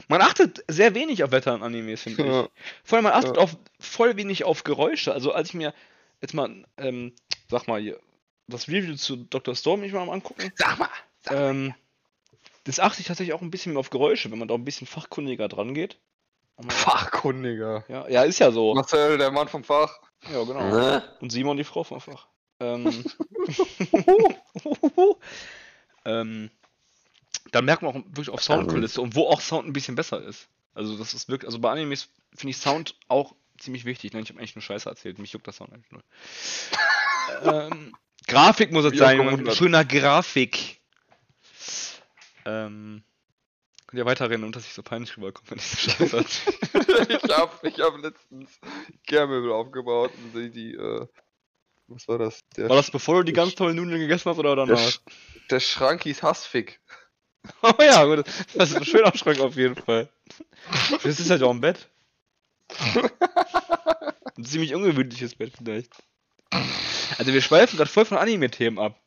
Man achtet sehr wenig auf Wetter in Animes, finde ich. Ja. Vor allem, man achtet Ja. auf voll wenig auf Geräusche. Also, als ich mir jetzt mal, ähm, sag mal, hier, das Review zu Dr. Storm mich mal angucken, Sag mal. ähm, das achte ich tatsächlich auch ein bisschen mehr auf Geräusche, wenn man da ein bisschen fachkundiger dran geht. Man- Fachkundiger. Ja, ja, ist ja so. Marcel, der Mann vom Fach. Ja, genau. Ne? Und Simon die Frau vom Fach. Ähm, ähm, da merkt man auch wirklich auf Soundkulisse und wo auch Sound ein bisschen besser ist. Also das ist wirklich, also bei Animes finde ich Sound auch ziemlich wichtig. Nein, ich habe eigentlich nur Scheiße erzählt. Mich juckt das Sound eigentlich nur. ähm, Grafik muss es sein, schöner Grafik. Ähm, könnt ihr weiterreden und dass ich so peinlich rüberkomme, wenn ich so Scheiße ich hab, ich hab letztens Ikea-Möbel aufgebaut und die, die, äh, was war das? Der, War das bevor du die ganz tollen Nudeln gegessen hast oder der, danach? Sch der Schrank hieß Hassfick. Oh ja, gut. Das ist ein schöner Schrank auf jeden Fall. Das ist halt auch ein Bett. Ein ziemlich ungewöhnliches Bett vielleicht. Also wir schweifen gerade voll von Anime-Themen ab.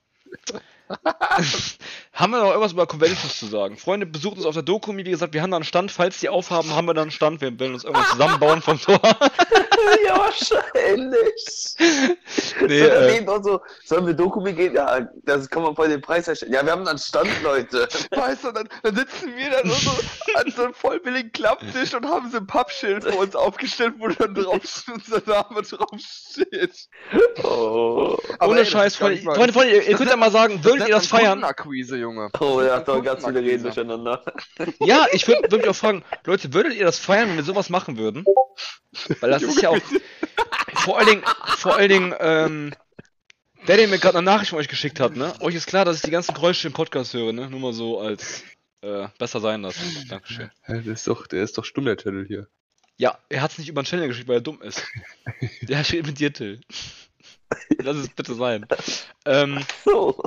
haben wir noch irgendwas über Conventions zu sagen? Freunde, besucht uns auf der Doku, wie gesagt, wir haben da einen Stand. Falls die aufhaben, haben wir da einen Stand. Wir werden uns irgendwann zusammenbauen vom Tor. ja, wahrscheinlich. nee, so, äh, so, sollen wir Dokumi gehen? Ja, das kann man voll den Preis erstellen. Ja, wir haben dann Stand, Leute. Weißt du, dann, dann sitzen wir dann nur so an so einem voll billigen Klapptisch und haben so ein Pappschild vor uns aufgestellt, wo dann drauf unser Name draufsteht. Oh, ohne Scheiß, Freunde, ihr, ihr könnt ja mal sagen, würdet ihr das feiern? Akquise, Junge. oh ja, ist ganz viele reden durcheinander. Ja, ich würde würd mich auch fragen, Leute, würdet ihr das feiern, wenn wir sowas machen würden? Weil das ist ja auch vor allen Dingen, vor allen Dingen, ähm, der, der mir gerade eine Nachricht von euch geschickt hat, ne? Euch ist klar, dass ich die ganzen Geräusche im Podcast höre, ne? Nur mal so als äh, besser sein lassen. Dankeschön. Ja, der ist doch, der ist doch stumm, der Titel hier. Ja, er hat es nicht über den Channel geschickt, weil er dumm ist. Der steht mit dir, Till. Lass es bitte sein. Ähm, So.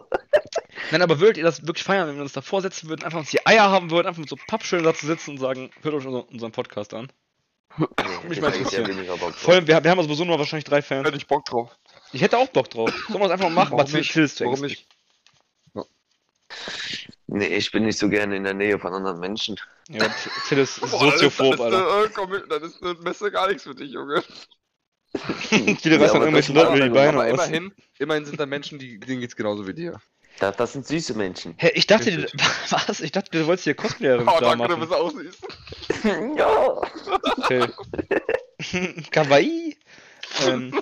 Nein, aber würdet ihr das wirklich feiern, wenn wir uns da vorsetzen würden, einfach uns die Eier haben würden, einfach mit so Pappschillen da zu sitzen und sagen, hört euch unser, unseren Podcast an? Mich mal interessieren. Vor allem, wir, wir haben also sowieso nur wahrscheinlich drei Fans. Hätte ich Bock drauf. Ich hätte auch Bock drauf. Sollen wir es einfach mal machen? Warum nicht? Zu Warum ängstlich. Nee, ich bin nicht so gerne in der Nähe von anderen Menschen. Ja, Till ist soziophob, Alter. Das ist, komm, dann ist eine Messe gar nichts für dich, Junge. Viele reißen aber irgendwelchen Leuten über die Beine aus. immerhin, immerhin sind da Menschen, die, denen geht's genauso wie dir. Das, das sind süße Menschen. Hä, ich dachte, du, was? Ich dachte, du wolltest hier Cosplayerin Oh, klar danke, du machen. bist auch süß. ja. Kawaii. Ähm,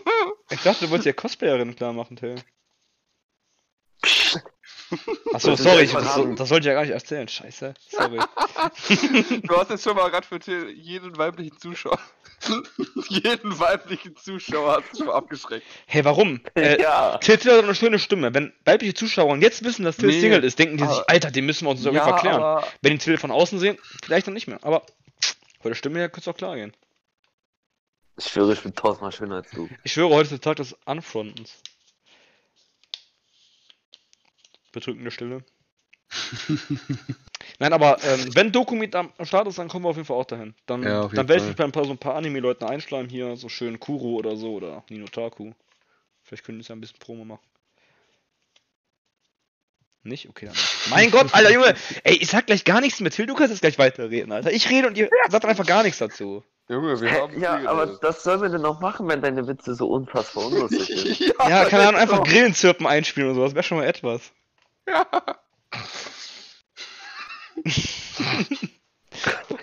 ich dachte, du wolltest hier Cosplayerin klar machen, Till. Achso, sorry, ja ich, das, das wollte ich ja gar nicht erzählen. Scheiße. Sorry. Du hast jetzt schon mal gerade für Till jeden weiblichen Zuschauer. jeden weiblichen Zuschauer hast du schon mal abgeschreckt. Hey, warum? Äh, ja. Till, Till hat eine schöne Stimme. Wenn weibliche Zuschauer jetzt wissen, dass Till Nee, Single ist, denken die sich, aber- Alter, den müssen wir uns irgendwie verklären. aber Wenn die Till von außen sehen, vielleicht dann nicht mehr. Aber von der Stimme her könnte es auch klar gehen. Ich schwöre, ich bin tausendmal schöner als du. Ich schwöre, heute ist der Tag des Unfrontens. Bedrückende Stille. Nein, aber ähm, wenn Dokumit am am Start ist, dann kommen wir auf jeden Fall auch dahin. Dann, Ja, dann werde ich mich bei ein paar, so ein paar Anime-Leuten einschleimen hier, so schön Kuro oder so oder Ninotaku. Vielleicht können die ja ein bisschen Promo machen. Nicht? Okay, dann. nicht. Mein Gott, Alter Junge! Ey, ich sag gleich gar nichts mehr. Till, du kannst jetzt gleich weiterreden, Alter. Ich rede und ihr sagt einfach gar nichts dazu. Junge, wir haben. Ja, viel aber das sollen wir denn noch machen, wenn deine Witze so unfassbar unlustig sind? Ja, keine Ahnung, einfach. Grillenzirpen einspielen oder sowas. Wäre schon mal etwas.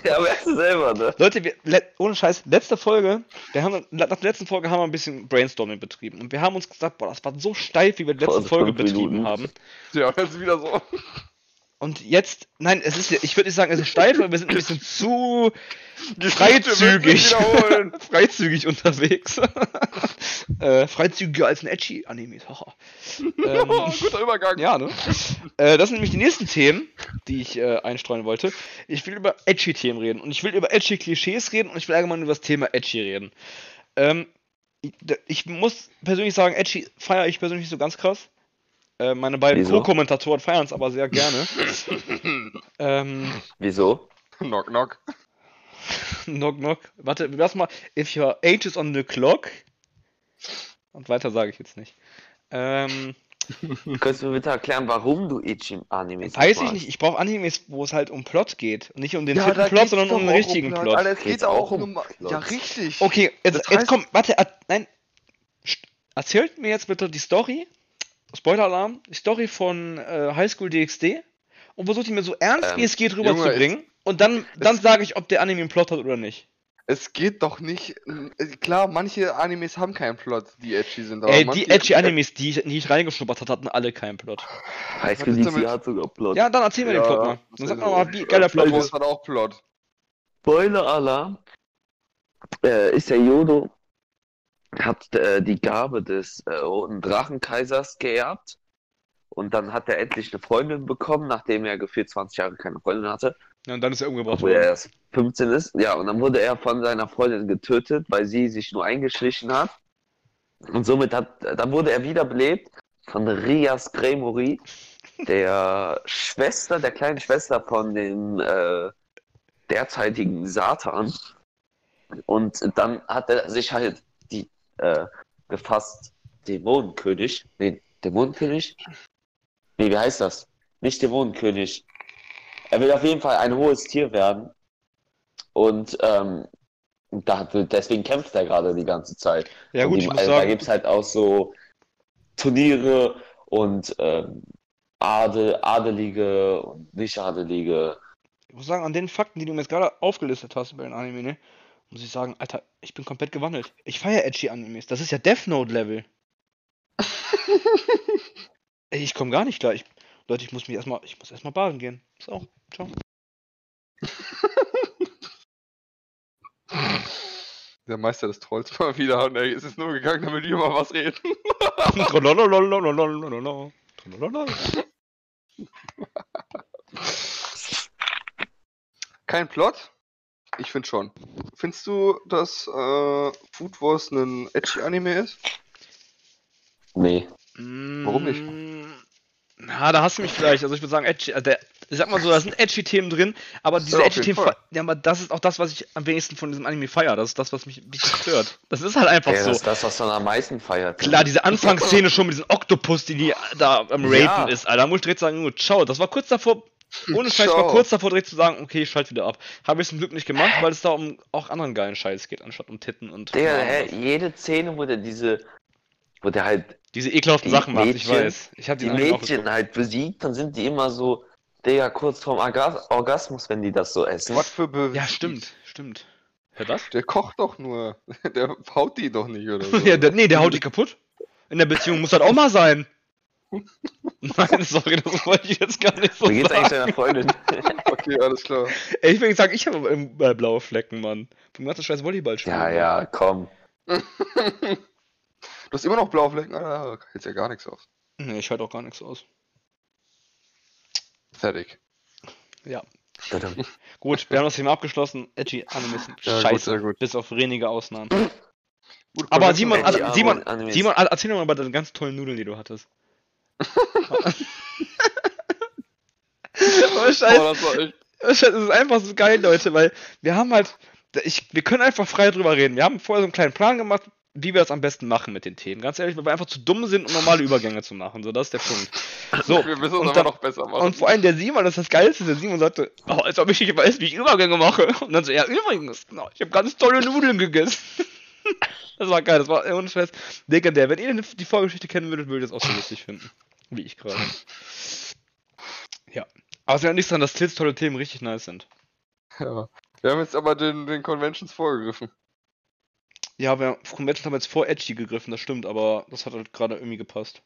Ja, weißt du selber, ne? Leute, wir, ohne Scheiß, letzte Folge, wir haben, nach der letzten Folge haben wir ein bisschen Brainstorming betrieben. Und wir haben uns gesagt, boah, das war so steif, wie wir die letzte Folge betrieben Minuten. haben. Ja, jetzt wieder so. Und jetzt, nein, es ist, ich würde nicht sagen, es ist steif, aber wir sind ein bisschen zu freizügig, freizügig unterwegs. äh, freizügiger als ein Edgy-Anime. Haha. ähm, Guter Übergang. ja, ne? Äh, das sind nämlich die nächsten Themen, die ich äh, einstreuen wollte. Ich will über Edgy-Themen reden und ich will über Edgy-Klischees reden und ich will allgemein über das Thema Edgy reden. Ähm, ich, ich muss persönlich sagen, Edgy feiere ich persönlich so ganz krass. Äh, meine beiden? Co-Kommentatoren feiern es aber sehr gerne. ähm, Wieso? Knock, knock. knock, knock. Warte, lass mal. If your age is on the clock. Und weiter sage ich jetzt nicht. Ähm, Könntest du mir bitte erklären, warum du Ichi-Animes weiß ich nicht. Ich brauche Animes, wo es halt um Plot geht. Und nicht um den Ja, dritten Plot, sondern um den richtigen Plot. Alter, es geht auch um um. Plot? Ja, richtig. Okay, jetzt, Das jetzt heißt- komm, warte, er, nein. Erzählt mir jetzt bitte die Story. Spoiler-Alarm. Die Story von äh, High School DxD. Und versucht die mir so ernst Ähm, wie es geht rüberzubringen. Und dann, dann sage ich, ob der Anime einen Plot hat oder nicht. Es geht doch nicht. äh, Klar, manche Animes haben keinen Plot, die edgy sind. aber Ey, die edgy Animes, die ich, die ich reingeschnuppert habe, hatten alle keinen Plot. High Was School ist DC damit- hat sogar Plot. Ja, dann erzähl mir den Ja, Plot mal. das Dann sag mal, wie geiler Plot Plot ist. hat auch Plot. Spoiler-Alarm. Äh, ist der Yodo hat äh, die Gabe des äh, Roten Drachenkaisers geerbt. Und dann hat er endlich eine Freundin bekommen, nachdem er gefühlt 20 Jahre keine Freundin hatte. Ja, und dann ist er umgebracht Obwohl er worden. erst 15 ist. Ja, und dann wurde er von seiner Freundin getötet, weil sie sich nur eingeschlichen hat. Und somit hat, dann wurde er wiederbelebt von Rias Gremory, der Schwester, der kleinen Schwester von dem äh, derzeitigen Satan. Und dann hat er sich halt äh, gefasst, Dämonenkönig. Nee, Dämonenkönig? Nee, wie heißt das? Nicht Dämonenkönig. Er will auf jeden Fall ein hohes Tier werden. Und ähm, da deswegen kämpft er gerade die ganze Zeit. Ja gut, die, ich muss also, da sagen, gibt es halt auch so Turniere und ähm, Adel, Adelige und Nicht-Adelige. ich muss sagen, an den Fakten, die du mir jetzt gerade aufgelistet hast über den Anime, ne, muss ich sagen, Alter, ich bin komplett gewandelt. Ich feiere edgy Animes. Das ist ja Death Note Level. Ey, ich komme gar nicht klar. Leute, ich muss mich erstmal, ich muss erstmal baden gehen. Ist auch. Ciao. Der Meister des Trolls mal wieder und ey, ist es nur gegangen, damit wir über was reden. Kein Plot? Ich finde schon. Findest du, dass äh, Food Wars ein edgy Anime ist? Nee. Warum nicht? Na, da hast du mich vielleicht. Also ich würde sagen, edgy, also der, ich sag mal so, da sind edgy Themen drin, aber diese Ja, edgy Themen, ja, aber das ist auch das, was ich am wenigsten von diesem Anime feiere. Das ist das, was mich ein bisschen stört. Das ist halt einfach Ja, so. das ist das, was man am meisten feiert. Klar, diese Anfangsszene schon mit diesem Oktopus, die, die da am Rapen Ja. ist, Alter. Da muss ich direkt sagen, nur, ciao. Das war kurz davor, ohne Scheiß, ich war Ciao. kurz davor direkt zu sagen, okay, ich schalte wieder ab. Habe ich zum Glück nicht gemacht, weil es da um auch anderen geilen Scheiß geht, anstatt um Titten und. Ja, hä, jede Szene, wo der diese, wo der halt diese ekelhaften die Sachen macht, ich weiß. Ich hab die auch Mädchen halt besiegt, dann sind die immer so, Digga, kurz vorm Orgas Orgasmus, wenn die das so essen. Was für Be Ja, stimmt, stimmt. Hör das? Der kocht doch nur. Der haut die doch nicht, oder so. ja, der, nee, der haut dich kaputt. In der Beziehung muss das auch mal sein. Nein, sorry, das wollte ich jetzt gar nicht so Wie geht's eigentlich sagen. deiner Freundin? Okay, alles klar. Ey, ich will sagen, ich habe äh, blaue Flecken, Mann. Vom ganzen scheiß Volleyballspiel. ja, ja, komm. Du hast immer noch blaue Flecken, Alter. Hält ja gar nichts aus. Nee, ich halte auch gar nichts aus. Fertig. Ja. Gut, wir haben das Thema abgeschlossen. Edgy Animes sind Ja, gut, scheiße. sehr gut. Bis auf wenige Ausnahmen. Gut, Aber Simon, Simon. Simon, er- erzähl doch mal über deine ganz tollen Nudeln, die du hattest. oh, Oh, Scheiße. das war echt. Das ist einfach so geil, Leute, weil wir haben halt, ich, wir können einfach frei drüber reden. Wir haben vorher so einen kleinen Plan gemacht, wie wir das am besten machen mit den Themen. Ganz ehrlich, weil wir einfach zu dumm sind, um normale Übergänge zu machen. So, das ist der Punkt. So, wir müssen uns aber dann- noch besser machen. und vor allem der Simon, das ist das Geilste, der Simon sagte, oh, als ob ich nicht weiß, wie ich Übergänge mache. Und dann so, ja, übrigens, genau, ich habe ganz tolle Nudeln gegessen. das war geil, das war ohne Scheiß legendär. Wenn ihr die Vorgeschichte kennen würdet, würdet ihr es auch so lustig finden. Wie ich gerade. Ja. Aber es ist ja nichts daran, dass Tills tolle Themen richtig nice sind. ja. Wir haben jetzt aber den, den Conventions vorgegriffen. Ja, wir Convention haben jetzt vor Edgy gegriffen, das stimmt, aber das hat halt gerade irgendwie gepasst.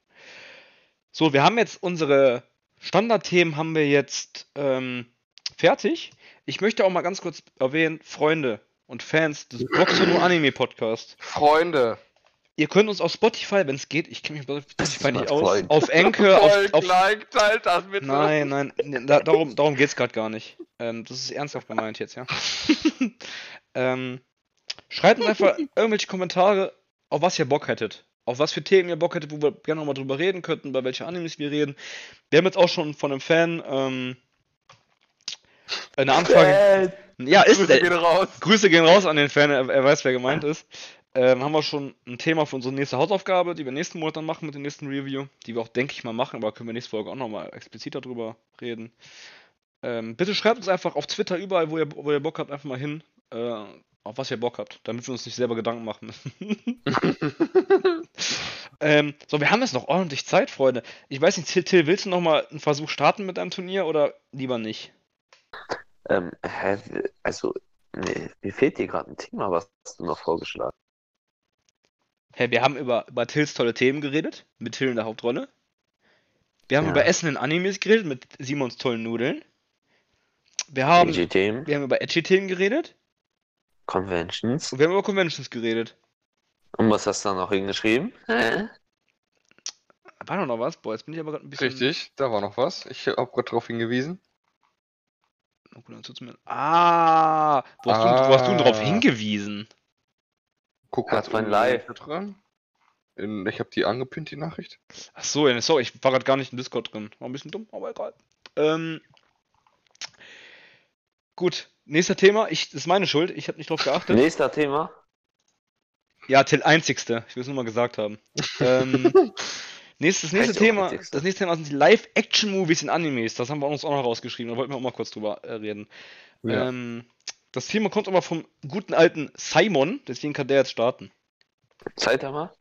So, wir haben jetzt unsere Standardthemen haben wir jetzt ähm, fertig. Ich möchte auch mal ganz kurz erwähnen, Freunde und Fans des Boxer Anime Podcast. Freunde. Ihr könnt uns auf Spotify, wenn es geht, ich kenne mich bei Spotify nicht aus, auf Anchor, auf, auf like, teilt das bitte. Nein, nein, da, darum, darum geht's gerade gar nicht. Ähm, das ist ernsthaft gemeint jetzt, ja. ähm, schreibt uns einfach irgendwelche Kommentare, auf was ihr Bock hättet. Auf was für Themen ihr Bock hättet, wo wir gerne nochmal drüber reden könnten, bei welchen Animes wir reden. Wir haben jetzt auch schon von einem Fan ähm, eine Anfrage. Ja, ist Grüße der. gehen raus. Grüße gehen raus an den Fan, er, er weiß, wer gemeint ist. Ähm, haben wir schon ein Thema für unsere nächste Hausaufgabe, die wir nächsten Monat dann machen mit dem nächsten Review, die wir auch, denke ich mal, machen, aber können wir nächste Folge auch nochmal expliziter drüber reden. Ähm, bitte schreibt uns einfach auf Twitter überall, wo ihr, wo ihr Bock habt, einfach mal hin, äh, auf was ihr Bock habt, damit wir uns nicht selber Gedanken machen müssen. ähm, so, wir haben jetzt noch ordentlich Zeit, Freunde. Ich weiß nicht, Till, willst du nochmal einen Versuch starten mit deinem Turnier oder lieber nicht? Ähm, also, nee, mir fehlt dir gerade ein Thema, was hast du noch vorgeschlagen? Hey, wir haben über, über Tills tolle Themen geredet, mit Till in der Hauptrolle. Wir haben Ja. über Essen in Animes geredet, mit Simons tollen Nudeln. Wir haben, wir haben über Edgy-Themen geredet Conventions. und wir haben über Conventions geredet. Und was hast du da noch hingeschrieben? Hä? War doch noch was? Boah, jetzt bin ich aber gerade ein bisschen... Richtig, da war noch was. Ich habe gerade darauf hingewiesen. Oh, gut, dann tut's mir- Ah, wo hast, Du, wo hast du denn drauf Ah. hingewiesen? Guck grad mein in- Live. dran. In, ich habe die angepinnt, die Nachricht. Ach so, sorry, ich war gerade gar nicht im Discord drin. War ein bisschen dumm, aber egal. Ähm, gut, nächster Thema. Ich, das ist meine Schuld, ich habe nicht drauf geachtet. Nächster Thema. Ja, Till einzigste. Ich will es nur mal gesagt haben. ähm, nächstes, nächste Thema, das nächste Thema sind die Live-Action-Movies in Animes. Das haben wir uns auch noch rausgeschrieben. Da wollten wir auch mal kurz drüber äh, reden. Ja. Ähm, das Thema kommt aber vom guten alten Simon, deswegen kann der jetzt starten. Saitama?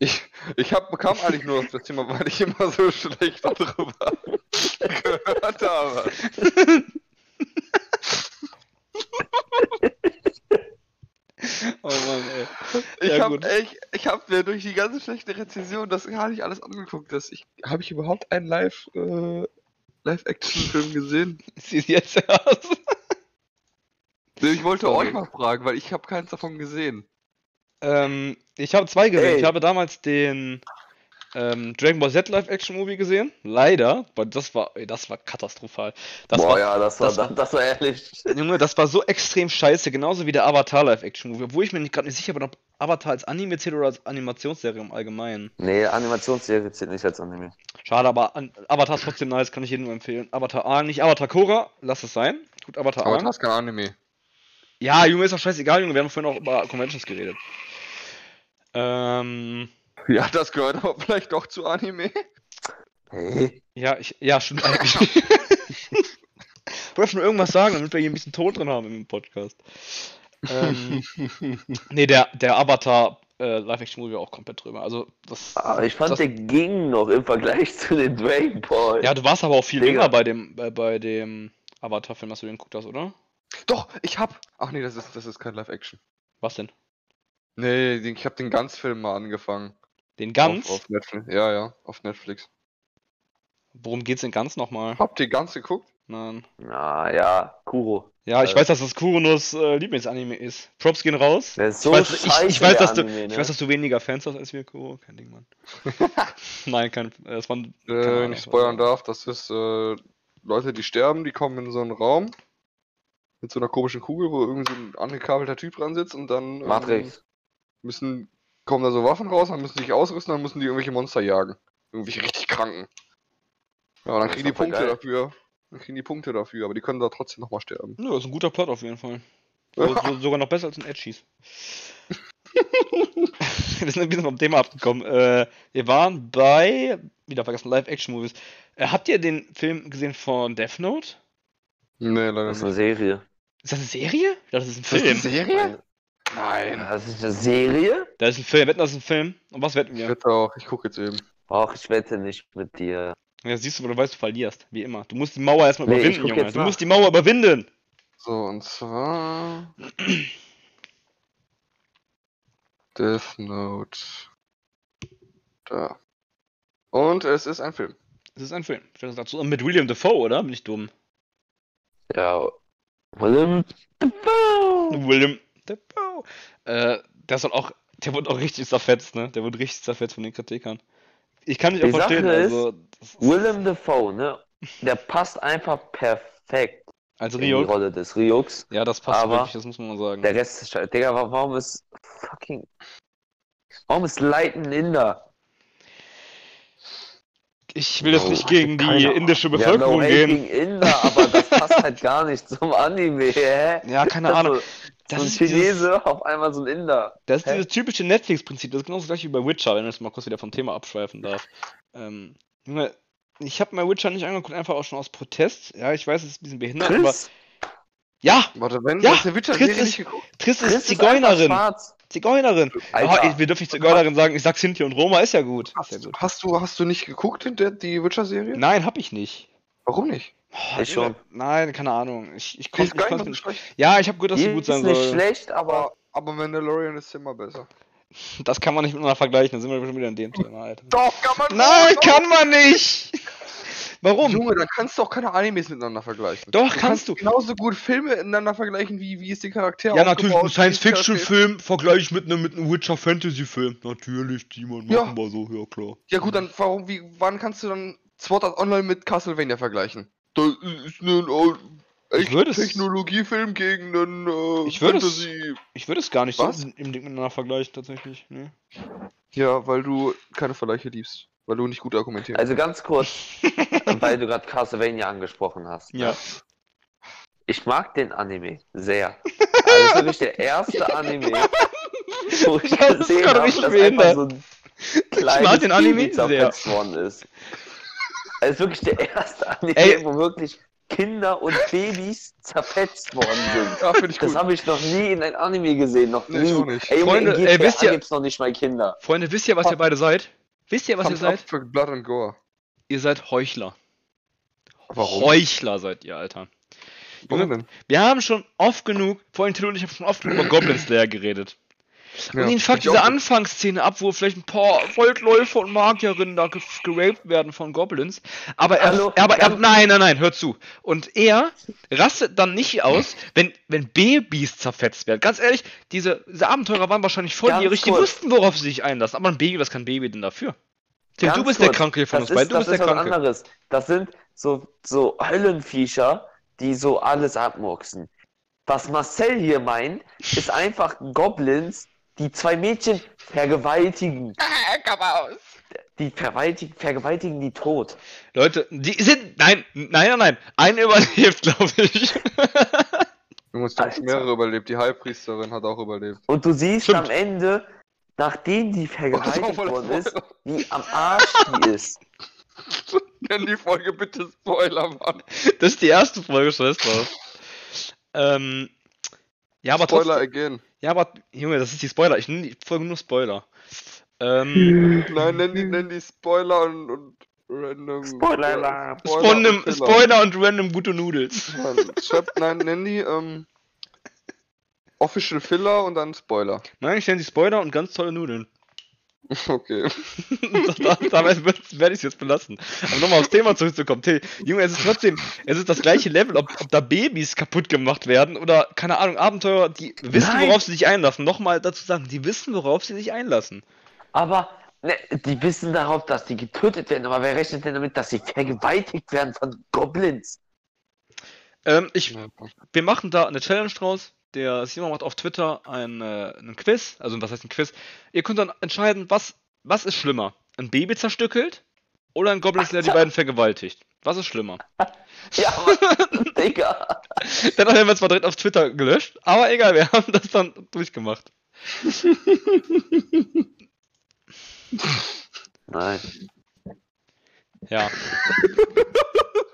Ich, ich hab, bekam eigentlich nur auf das Thema, weil ich immer so schlecht darüber gehört habe. Oh Mann, ey. Ich Ja, hab gut. echt, ich hab mir durch die ganze schlechte Rezension das gar nicht alles angeguckt. Das ich, habe ich überhaupt einen Live, äh, Live-Action-Film gesehen? Sieht jetzt aus. Nee, Ich wollte Sorry. euch mal fragen, weil ich habe keins davon gesehen. ähm, ich habe zwei gesehen. Ey. Ich habe damals den ähm, Dragon Ball Z Live-Action-Movie gesehen. Leider, weil das war, ey, das war katastrophal. Das Boah, war, ja, das war, das das, war- das war ehrlich. Junge, das war so extrem scheiße, genauso wie der Avatar Live-Action-Movie, obwohl ich mir nicht gerade nicht sicher bin, ob Avatar als Anime zählt oder als Animationsserie im Allgemeinen. Nee, Animationsserie zählt nicht als Anime. Schade, aber an, Avatar ist trotzdem nice, kann ich jedem nur empfehlen. Avatar A, nicht Avatar Korra, lass es sein. Gut, Avatar Aber A. das ist kein Anime. Ja, Junge, ist doch scheißegal, Junge, wir haben vorhin auch über Conventions geredet. Ähm, Ja, das gehört aber vielleicht doch zu Anime. Hey, ja, ich, ja, stimmt eigentlich. Ich wollte schon irgendwas sagen, damit wir hier ein bisschen Ton drin haben im Podcast. Ähm, nee, der, der Avatar äh, Live-Action-Movie auch komplett drüber. Also, das. aber ich fand, das, der ging noch im Vergleich zu den Dragon Ball. Ja, du warst aber auch viel Digga. jünger bei dem, bei, bei dem Avatar-Film, was du den geguckt hast, oder? Doch, ich hab. Ach nee, das ist, das ist kein Live-Action. Was denn? Nee, ich hab den Ganzfilm mal angefangen. Den Ganz? Auf, auf Netflix. Ja, ja, auf Netflix. Worum geht's denn Ganz nochmal? Habt ihr ganz geguckt? Nein. Na ja, Kuro. Ja, ich Äh. weiß, dass das Kuronos äh, Lieblingsanime ist. Props gehen raus. Der ist so ich, weiß, ich, scheiße, ich, weiß, der dass du, Anime, ich weiß, dass du weniger Fans hast als wir, Kuro. Kein Ding, Mann. Nein, kein. Äh, das waren. keine Äh, wenn ich spoilern darf, das ist äh, Leute, die sterben, die kommen in so einen Raum mit so einer komischen Kugel, wo irgend so ein angekabelter Typ dran sitzt und dann ähm, Matrix. müssen kommen da so Waffen raus, dann müssen die sich ausrüsten, dann müssen die irgendwelche Monster jagen. Irgendwelche richtig kranken. Ja, und dann Das kriegen die Punkte geil. dafür. Dann kriegen die Punkte dafür, aber die können da trotzdem nochmal sterben. Nö, ist ein guter Plot auf jeden Fall. So, so, sogar noch besser als ein Edgies. wir sind ein bisschen vom Thema abgekommen. Äh, wir waren bei, wieder vergessen, Live-Action-Movies. Äh, habt ihr den Film gesehen von Death Note? Nee, leider Das ist eine nicht. Serie. Ist das eine Serie? Ich dachte, das ist ein Ist das Film. eine Serie? Nein. Das ist eine Serie? Das ist ein Film. Wetten, das ist ein Film. Und was wetten Ich wir? wette auch, ich gucke jetzt eben. Ach, ich wette nicht mit dir. Ja, siehst du, weil du weißt, du verlierst. Wie immer. Du musst die Mauer erstmal Nee, überwinden, Junge. Du nach. musst die Mauer überwinden. So, und zwar. Death Note. Da. Und es ist ein Film. Es ist ein Film. Ich finde das dazu. Und mit William Dafoe, oder? Bin ich dumm? Ja. Willem Dafoe. William Dafoe. Äh, der soll auch, der wurde auch richtig zerfetzt, ne? Der wurde richtig zerfetzt von den Kritikern. Ich kann nicht auch verstehen, Sache ist, also. Willem Dafoe, ne? Der passt einfach perfekt Also in die. Rolle des Ryuks. Ja, das passt Aber wirklich, das muss man mal sagen. Der Rest ist scheiße. Digga, wa- warum ist fucking. Warum ist Leiten Inder? Ich will jetzt Oh, nicht gegen die keine indische Ja, no Bevölkerung gehen. gegen Inder, aber das passt halt gar nicht zum Anime, hä? Ja, keine Das Ahnung. So, Das so ein ist dieses, Chinese, auf einmal so ein Inder. das ist Hä? dieses typische Netflix-Prinzip. Das ist genau das gleiche wie bei Witcher, wenn ich jetzt mal kurz wieder vom Thema abschweifen darf. Ähm, Junge, ich habe mir Witcher nicht angeguckt, einfach auch schon aus Protest. Ja, ich weiß, es ist ein bisschen behindert, aber. Chris? Ja! Warte, wenn Ja, du geguckt? Triss ist ist einfach Zigeunerin. schwarz. Zigeunerin. Alter. Oh, ich, wir dürfen nicht Zigeunerin sagen, ich sag Sinti und Roma, ist ja gut. Ist ja Hast, gut. hast, du, hast du nicht geguckt in der, die Witcher-Serie? Nein, hab ich nicht. Warum nicht? Oh, Ich schon. Nein, keine Ahnung. Ich, ich konnte ist konnt nicht nicht. schlecht. Ja, ich habe gehört, dass Die sie gut ist sein nicht soll. schlecht, aber Aber, aber Mandalorian ist immer besser. Das kann man nicht miteinander vergleichen, da sind wir schon wieder in dem Thema, Alter. Doch, kann man Nein, doch. kann man nicht! Warum? Junge, dann kannst du auch keine Animes miteinander vergleichen. Doch, kannst du. genauso gut Filme miteinander vergleichen, wie, wie ist die Charaktere Ja, natürlich, ein ist Science-Fiction-Film vergleich mit einem mit einem Witcher-Fantasy-Film. Natürlich, Timon, Ja. machen wir so, ja klar. Ja gut, dann warum, wie, wann kannst du dann Sword Art Online mit Castlevania vergleichen? Das ist ein Ich würde es- Technologiefilm gegen einen äh, Ich würde es- Fantasy. Ich würde es gar nicht Was? so im Ding miteinander vergleichen, tatsächlich. Nee. Ja, weil du keine Vergleiche liebst. Weil du nicht gut argumentierst. also ganz kurz, weil du gerade Castlevania angesprochen hast. Ja. Ich mag den Anime sehr. Also das ist wirklich der erste Anime, wo ich Das gesehen habe, dass einfach so ein kleines den Anime sehr. worden ist. Also wirklich der erste Anime, Ey. wo wirklich Kinder und Babys zerfetzt worden sind. ja, Das habe ich noch nie in einem Anime gesehen, noch Nee, nie. ich auch nicht. Ey, Freunde, ey, wisst ihr- gibt's noch nicht mal Kinder. Freunde, wisst ihr, was ihr beide seid? Wisst ihr, was ihr Thumbs up seid? für Blood and Gore. Ihr seid Heuchler. Warum? Heuchler seid ihr, Alter. Warum denn? Wir haben schon oft genug, vor allem Till und ich haben schon oft genug über Goblin Slayer geredet. Ja, und ihn fuckt diese. Anfangsszene ab, wo vielleicht ein paar Volkläufer und Magierinnen da ge geraped werden von Goblins. Aber er, Hallo, aber er, nein, nein, nein, hör zu. Und er rastet dann nicht aus, wenn, wenn Babys zerfetzt werden. Ganz ehrlich, diese, diese Abenteurer waren wahrscheinlich volljährig, die wussten, worauf sie sich einlassen. Aber ein Baby, was kann ein Baby denn dafür? Tim, du Ganz bist der kurz, Kranke hier von das uns beiden, du das bist der ist was Kranke. anderes. Das sind so, so Höllenviecher, die so alles abmurksen. Was Marcel hier meint, ist einfach Goblins, die zwei Mädchen vergewaltigen. Komm aus. Die vergewaltigen, vergewaltigen die tot. Leute, die sind, nein, nein, nein, nein, eine überlebt, glaube ich. Junge, es haben Alter. mehrere überlebt. Die Heilpriesterin hat auch überlebt. Und du siehst Stimmt. am Ende, nachdem die vergewaltigt voll worden ist, wie am Arsch die ist. Nenn die Folge bitte Spoiler, Mann. Das ist die erste Folge, scheiß drauf. Ähm, ja, aber Spoiler trotzdem, again. Ja, aber, Junge, das ist die Spoiler. Ich nenne die Folge nur Spoiler. Ähm, Nein, nenn die, nenn die Spoiler und, und random. Spoiler. Spoiler, und Filler. Spoiler und random gute Noodles. Mann, Schreib, nein, nenn die, ähm, Official Filler und dann Spoiler. Nein, ich nenne die Spoiler und ganz tolle Nudeln. Okay. da, damit werde ich es jetzt belassen. Aber nochmal aufs Thema zurückzukommen. Till, Junge, es ist trotzdem, es ist das gleiche Level, ob, ob da Babys kaputt gemacht werden oder, keine Ahnung, Abenteurer, die wissen, Nein. worauf sie sich einlassen. Nochmal dazu sagen, die wissen, worauf sie sich einlassen. Aber ne, die wissen darauf, dass die getötet werden. Aber wer rechnet denn damit, dass sie vergewaltigt werden von Goblins? Ähm, ich, wir machen da eine Challenge draus. Der Simon macht auf Twitter ein, äh, einen Quiz. Also, was heißt ein Quiz? Ihr könnt dann entscheiden, was, was ist schlimmer? Ein Baby zerstückelt oder ein Goblin, der die beiden vergewaltigt? Was ist schlimmer? Ja, Digga. Dann haben wir zwar direkt auf Twitter gelöscht, aber egal, wir haben das dann durchgemacht. Nein. Ja,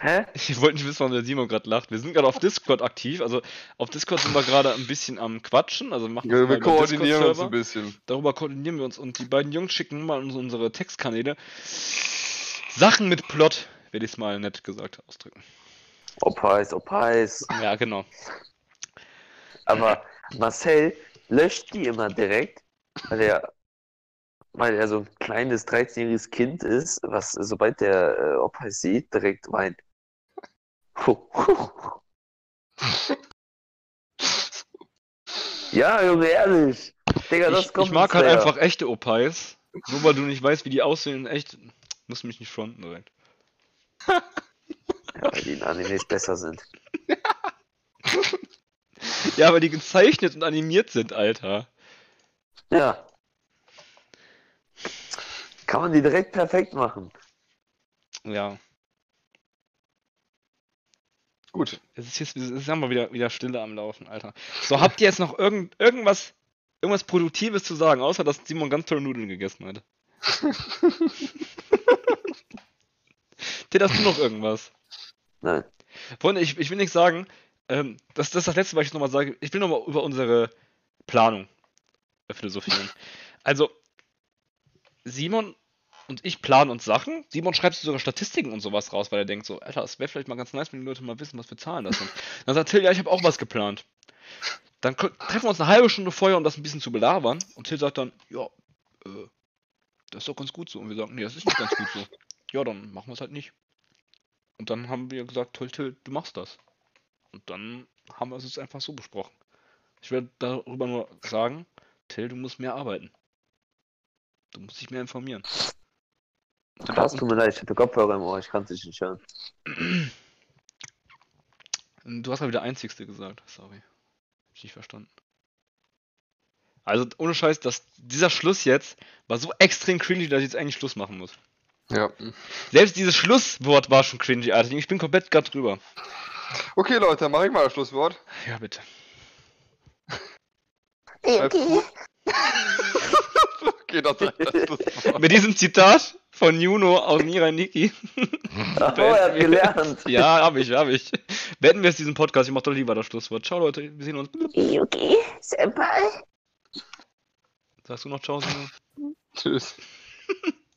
Hä? ich wollte nicht wissen, warum der Simon gerade lacht. Wir sind gerade auf Discord aktiv, also auf Discord sind wir gerade ein bisschen am Quatschen, also wir machen das Ja, wir über koordinieren uns ein bisschen. Darüber koordinieren wir uns und die beiden Jungs schicken mal uns unsere Textkanäle. Sachen mit Plot, werde ich es mal nett gesagt ausdrücken. Opais, Opais. Ja, genau. Aber Marcel löscht die immer direkt, weil er weil er so ein kleines 13-jähriges Kind ist, was sobald der äh, Opa es sieht, direkt weint. Ja, Junge, ehrlich. Digga, das Ich, kommt ich mag halt einfach echte Opais. Nur weil du nicht weißt, wie die aussehen in echt, musst du mich nicht fronten direkt. Ja, weil die in Animes besser sind. Ja, weil die gezeichnet und animiert sind, Alter. Ja. Kann man die direkt perfekt machen. Ja. Gut. Es ist jetzt, es ist haben wieder, wieder Stille am Laufen, Alter. So, habt ihr jetzt noch irgend, irgendwas, irgendwas Produktives zu sagen, außer dass Simon ganz tolle Nudeln gegessen hat? Tim, hast du noch irgendwas? Nein. Freunde, ich, ich will nicht sagen, ähm, das, das ist das Letzte, was ich nochmal sage. Ich will nochmal über unsere Planung philosophieren. Also, Simon und ich planen uns Sachen. Simon schreibt sich sogar Statistiken und sowas raus, weil er denkt so, Alter, es wäre vielleicht mal ganz nice, wenn die Leute mal wissen, was für Zahlen das sind. Dann sagt Till, ja, ich habe auch was geplant. Dann treffen wir uns eine halbe Stunde vorher, um das ein bisschen zu belabern. Und Till sagt dann, ja, äh, das ist doch ganz gut so. Und wir sagen, nee, das ist nicht ganz gut so. Ja, dann machen wir es halt nicht. Und dann haben wir gesagt, toll, Till, du machst das. Und dann haben wir es jetzt einfach so besprochen. Ich werde darüber nur sagen, Till, du musst mehr arbeiten. Du musst dich mehr informieren. Krass, tut mir leid, ich hatte Kopfhörer im Ohr, ich kann es nicht hören. Du hast mal wieder Einzigste gesagt, sorry. Hab ich nicht verstanden. Also ohne Scheiß, dass dieser Schluss jetzt war so extrem cringy, dass ich jetzt eigentlich Schluss machen muss. Ja. Selbst dieses Schlusswort war schon cringy, Alter. Ich bin komplett grad drüber. Okay, Leute, dann mach ich mal das Schlusswort. Ja, bitte. Gut. okay, das ist das Schlusswort. Mit diesem Zitat von Juno aus Mirai Niki. Oh, er hat gelernt. Ja, hab ich, hab ich. Beenden wir jetzt diesen Podcast. Ich mach doch lieber das Schlusswort. Ciao, Leute. Wir sehen uns. Yuki, Senpai. Sagst du noch Ciao, Simon? Tschüss.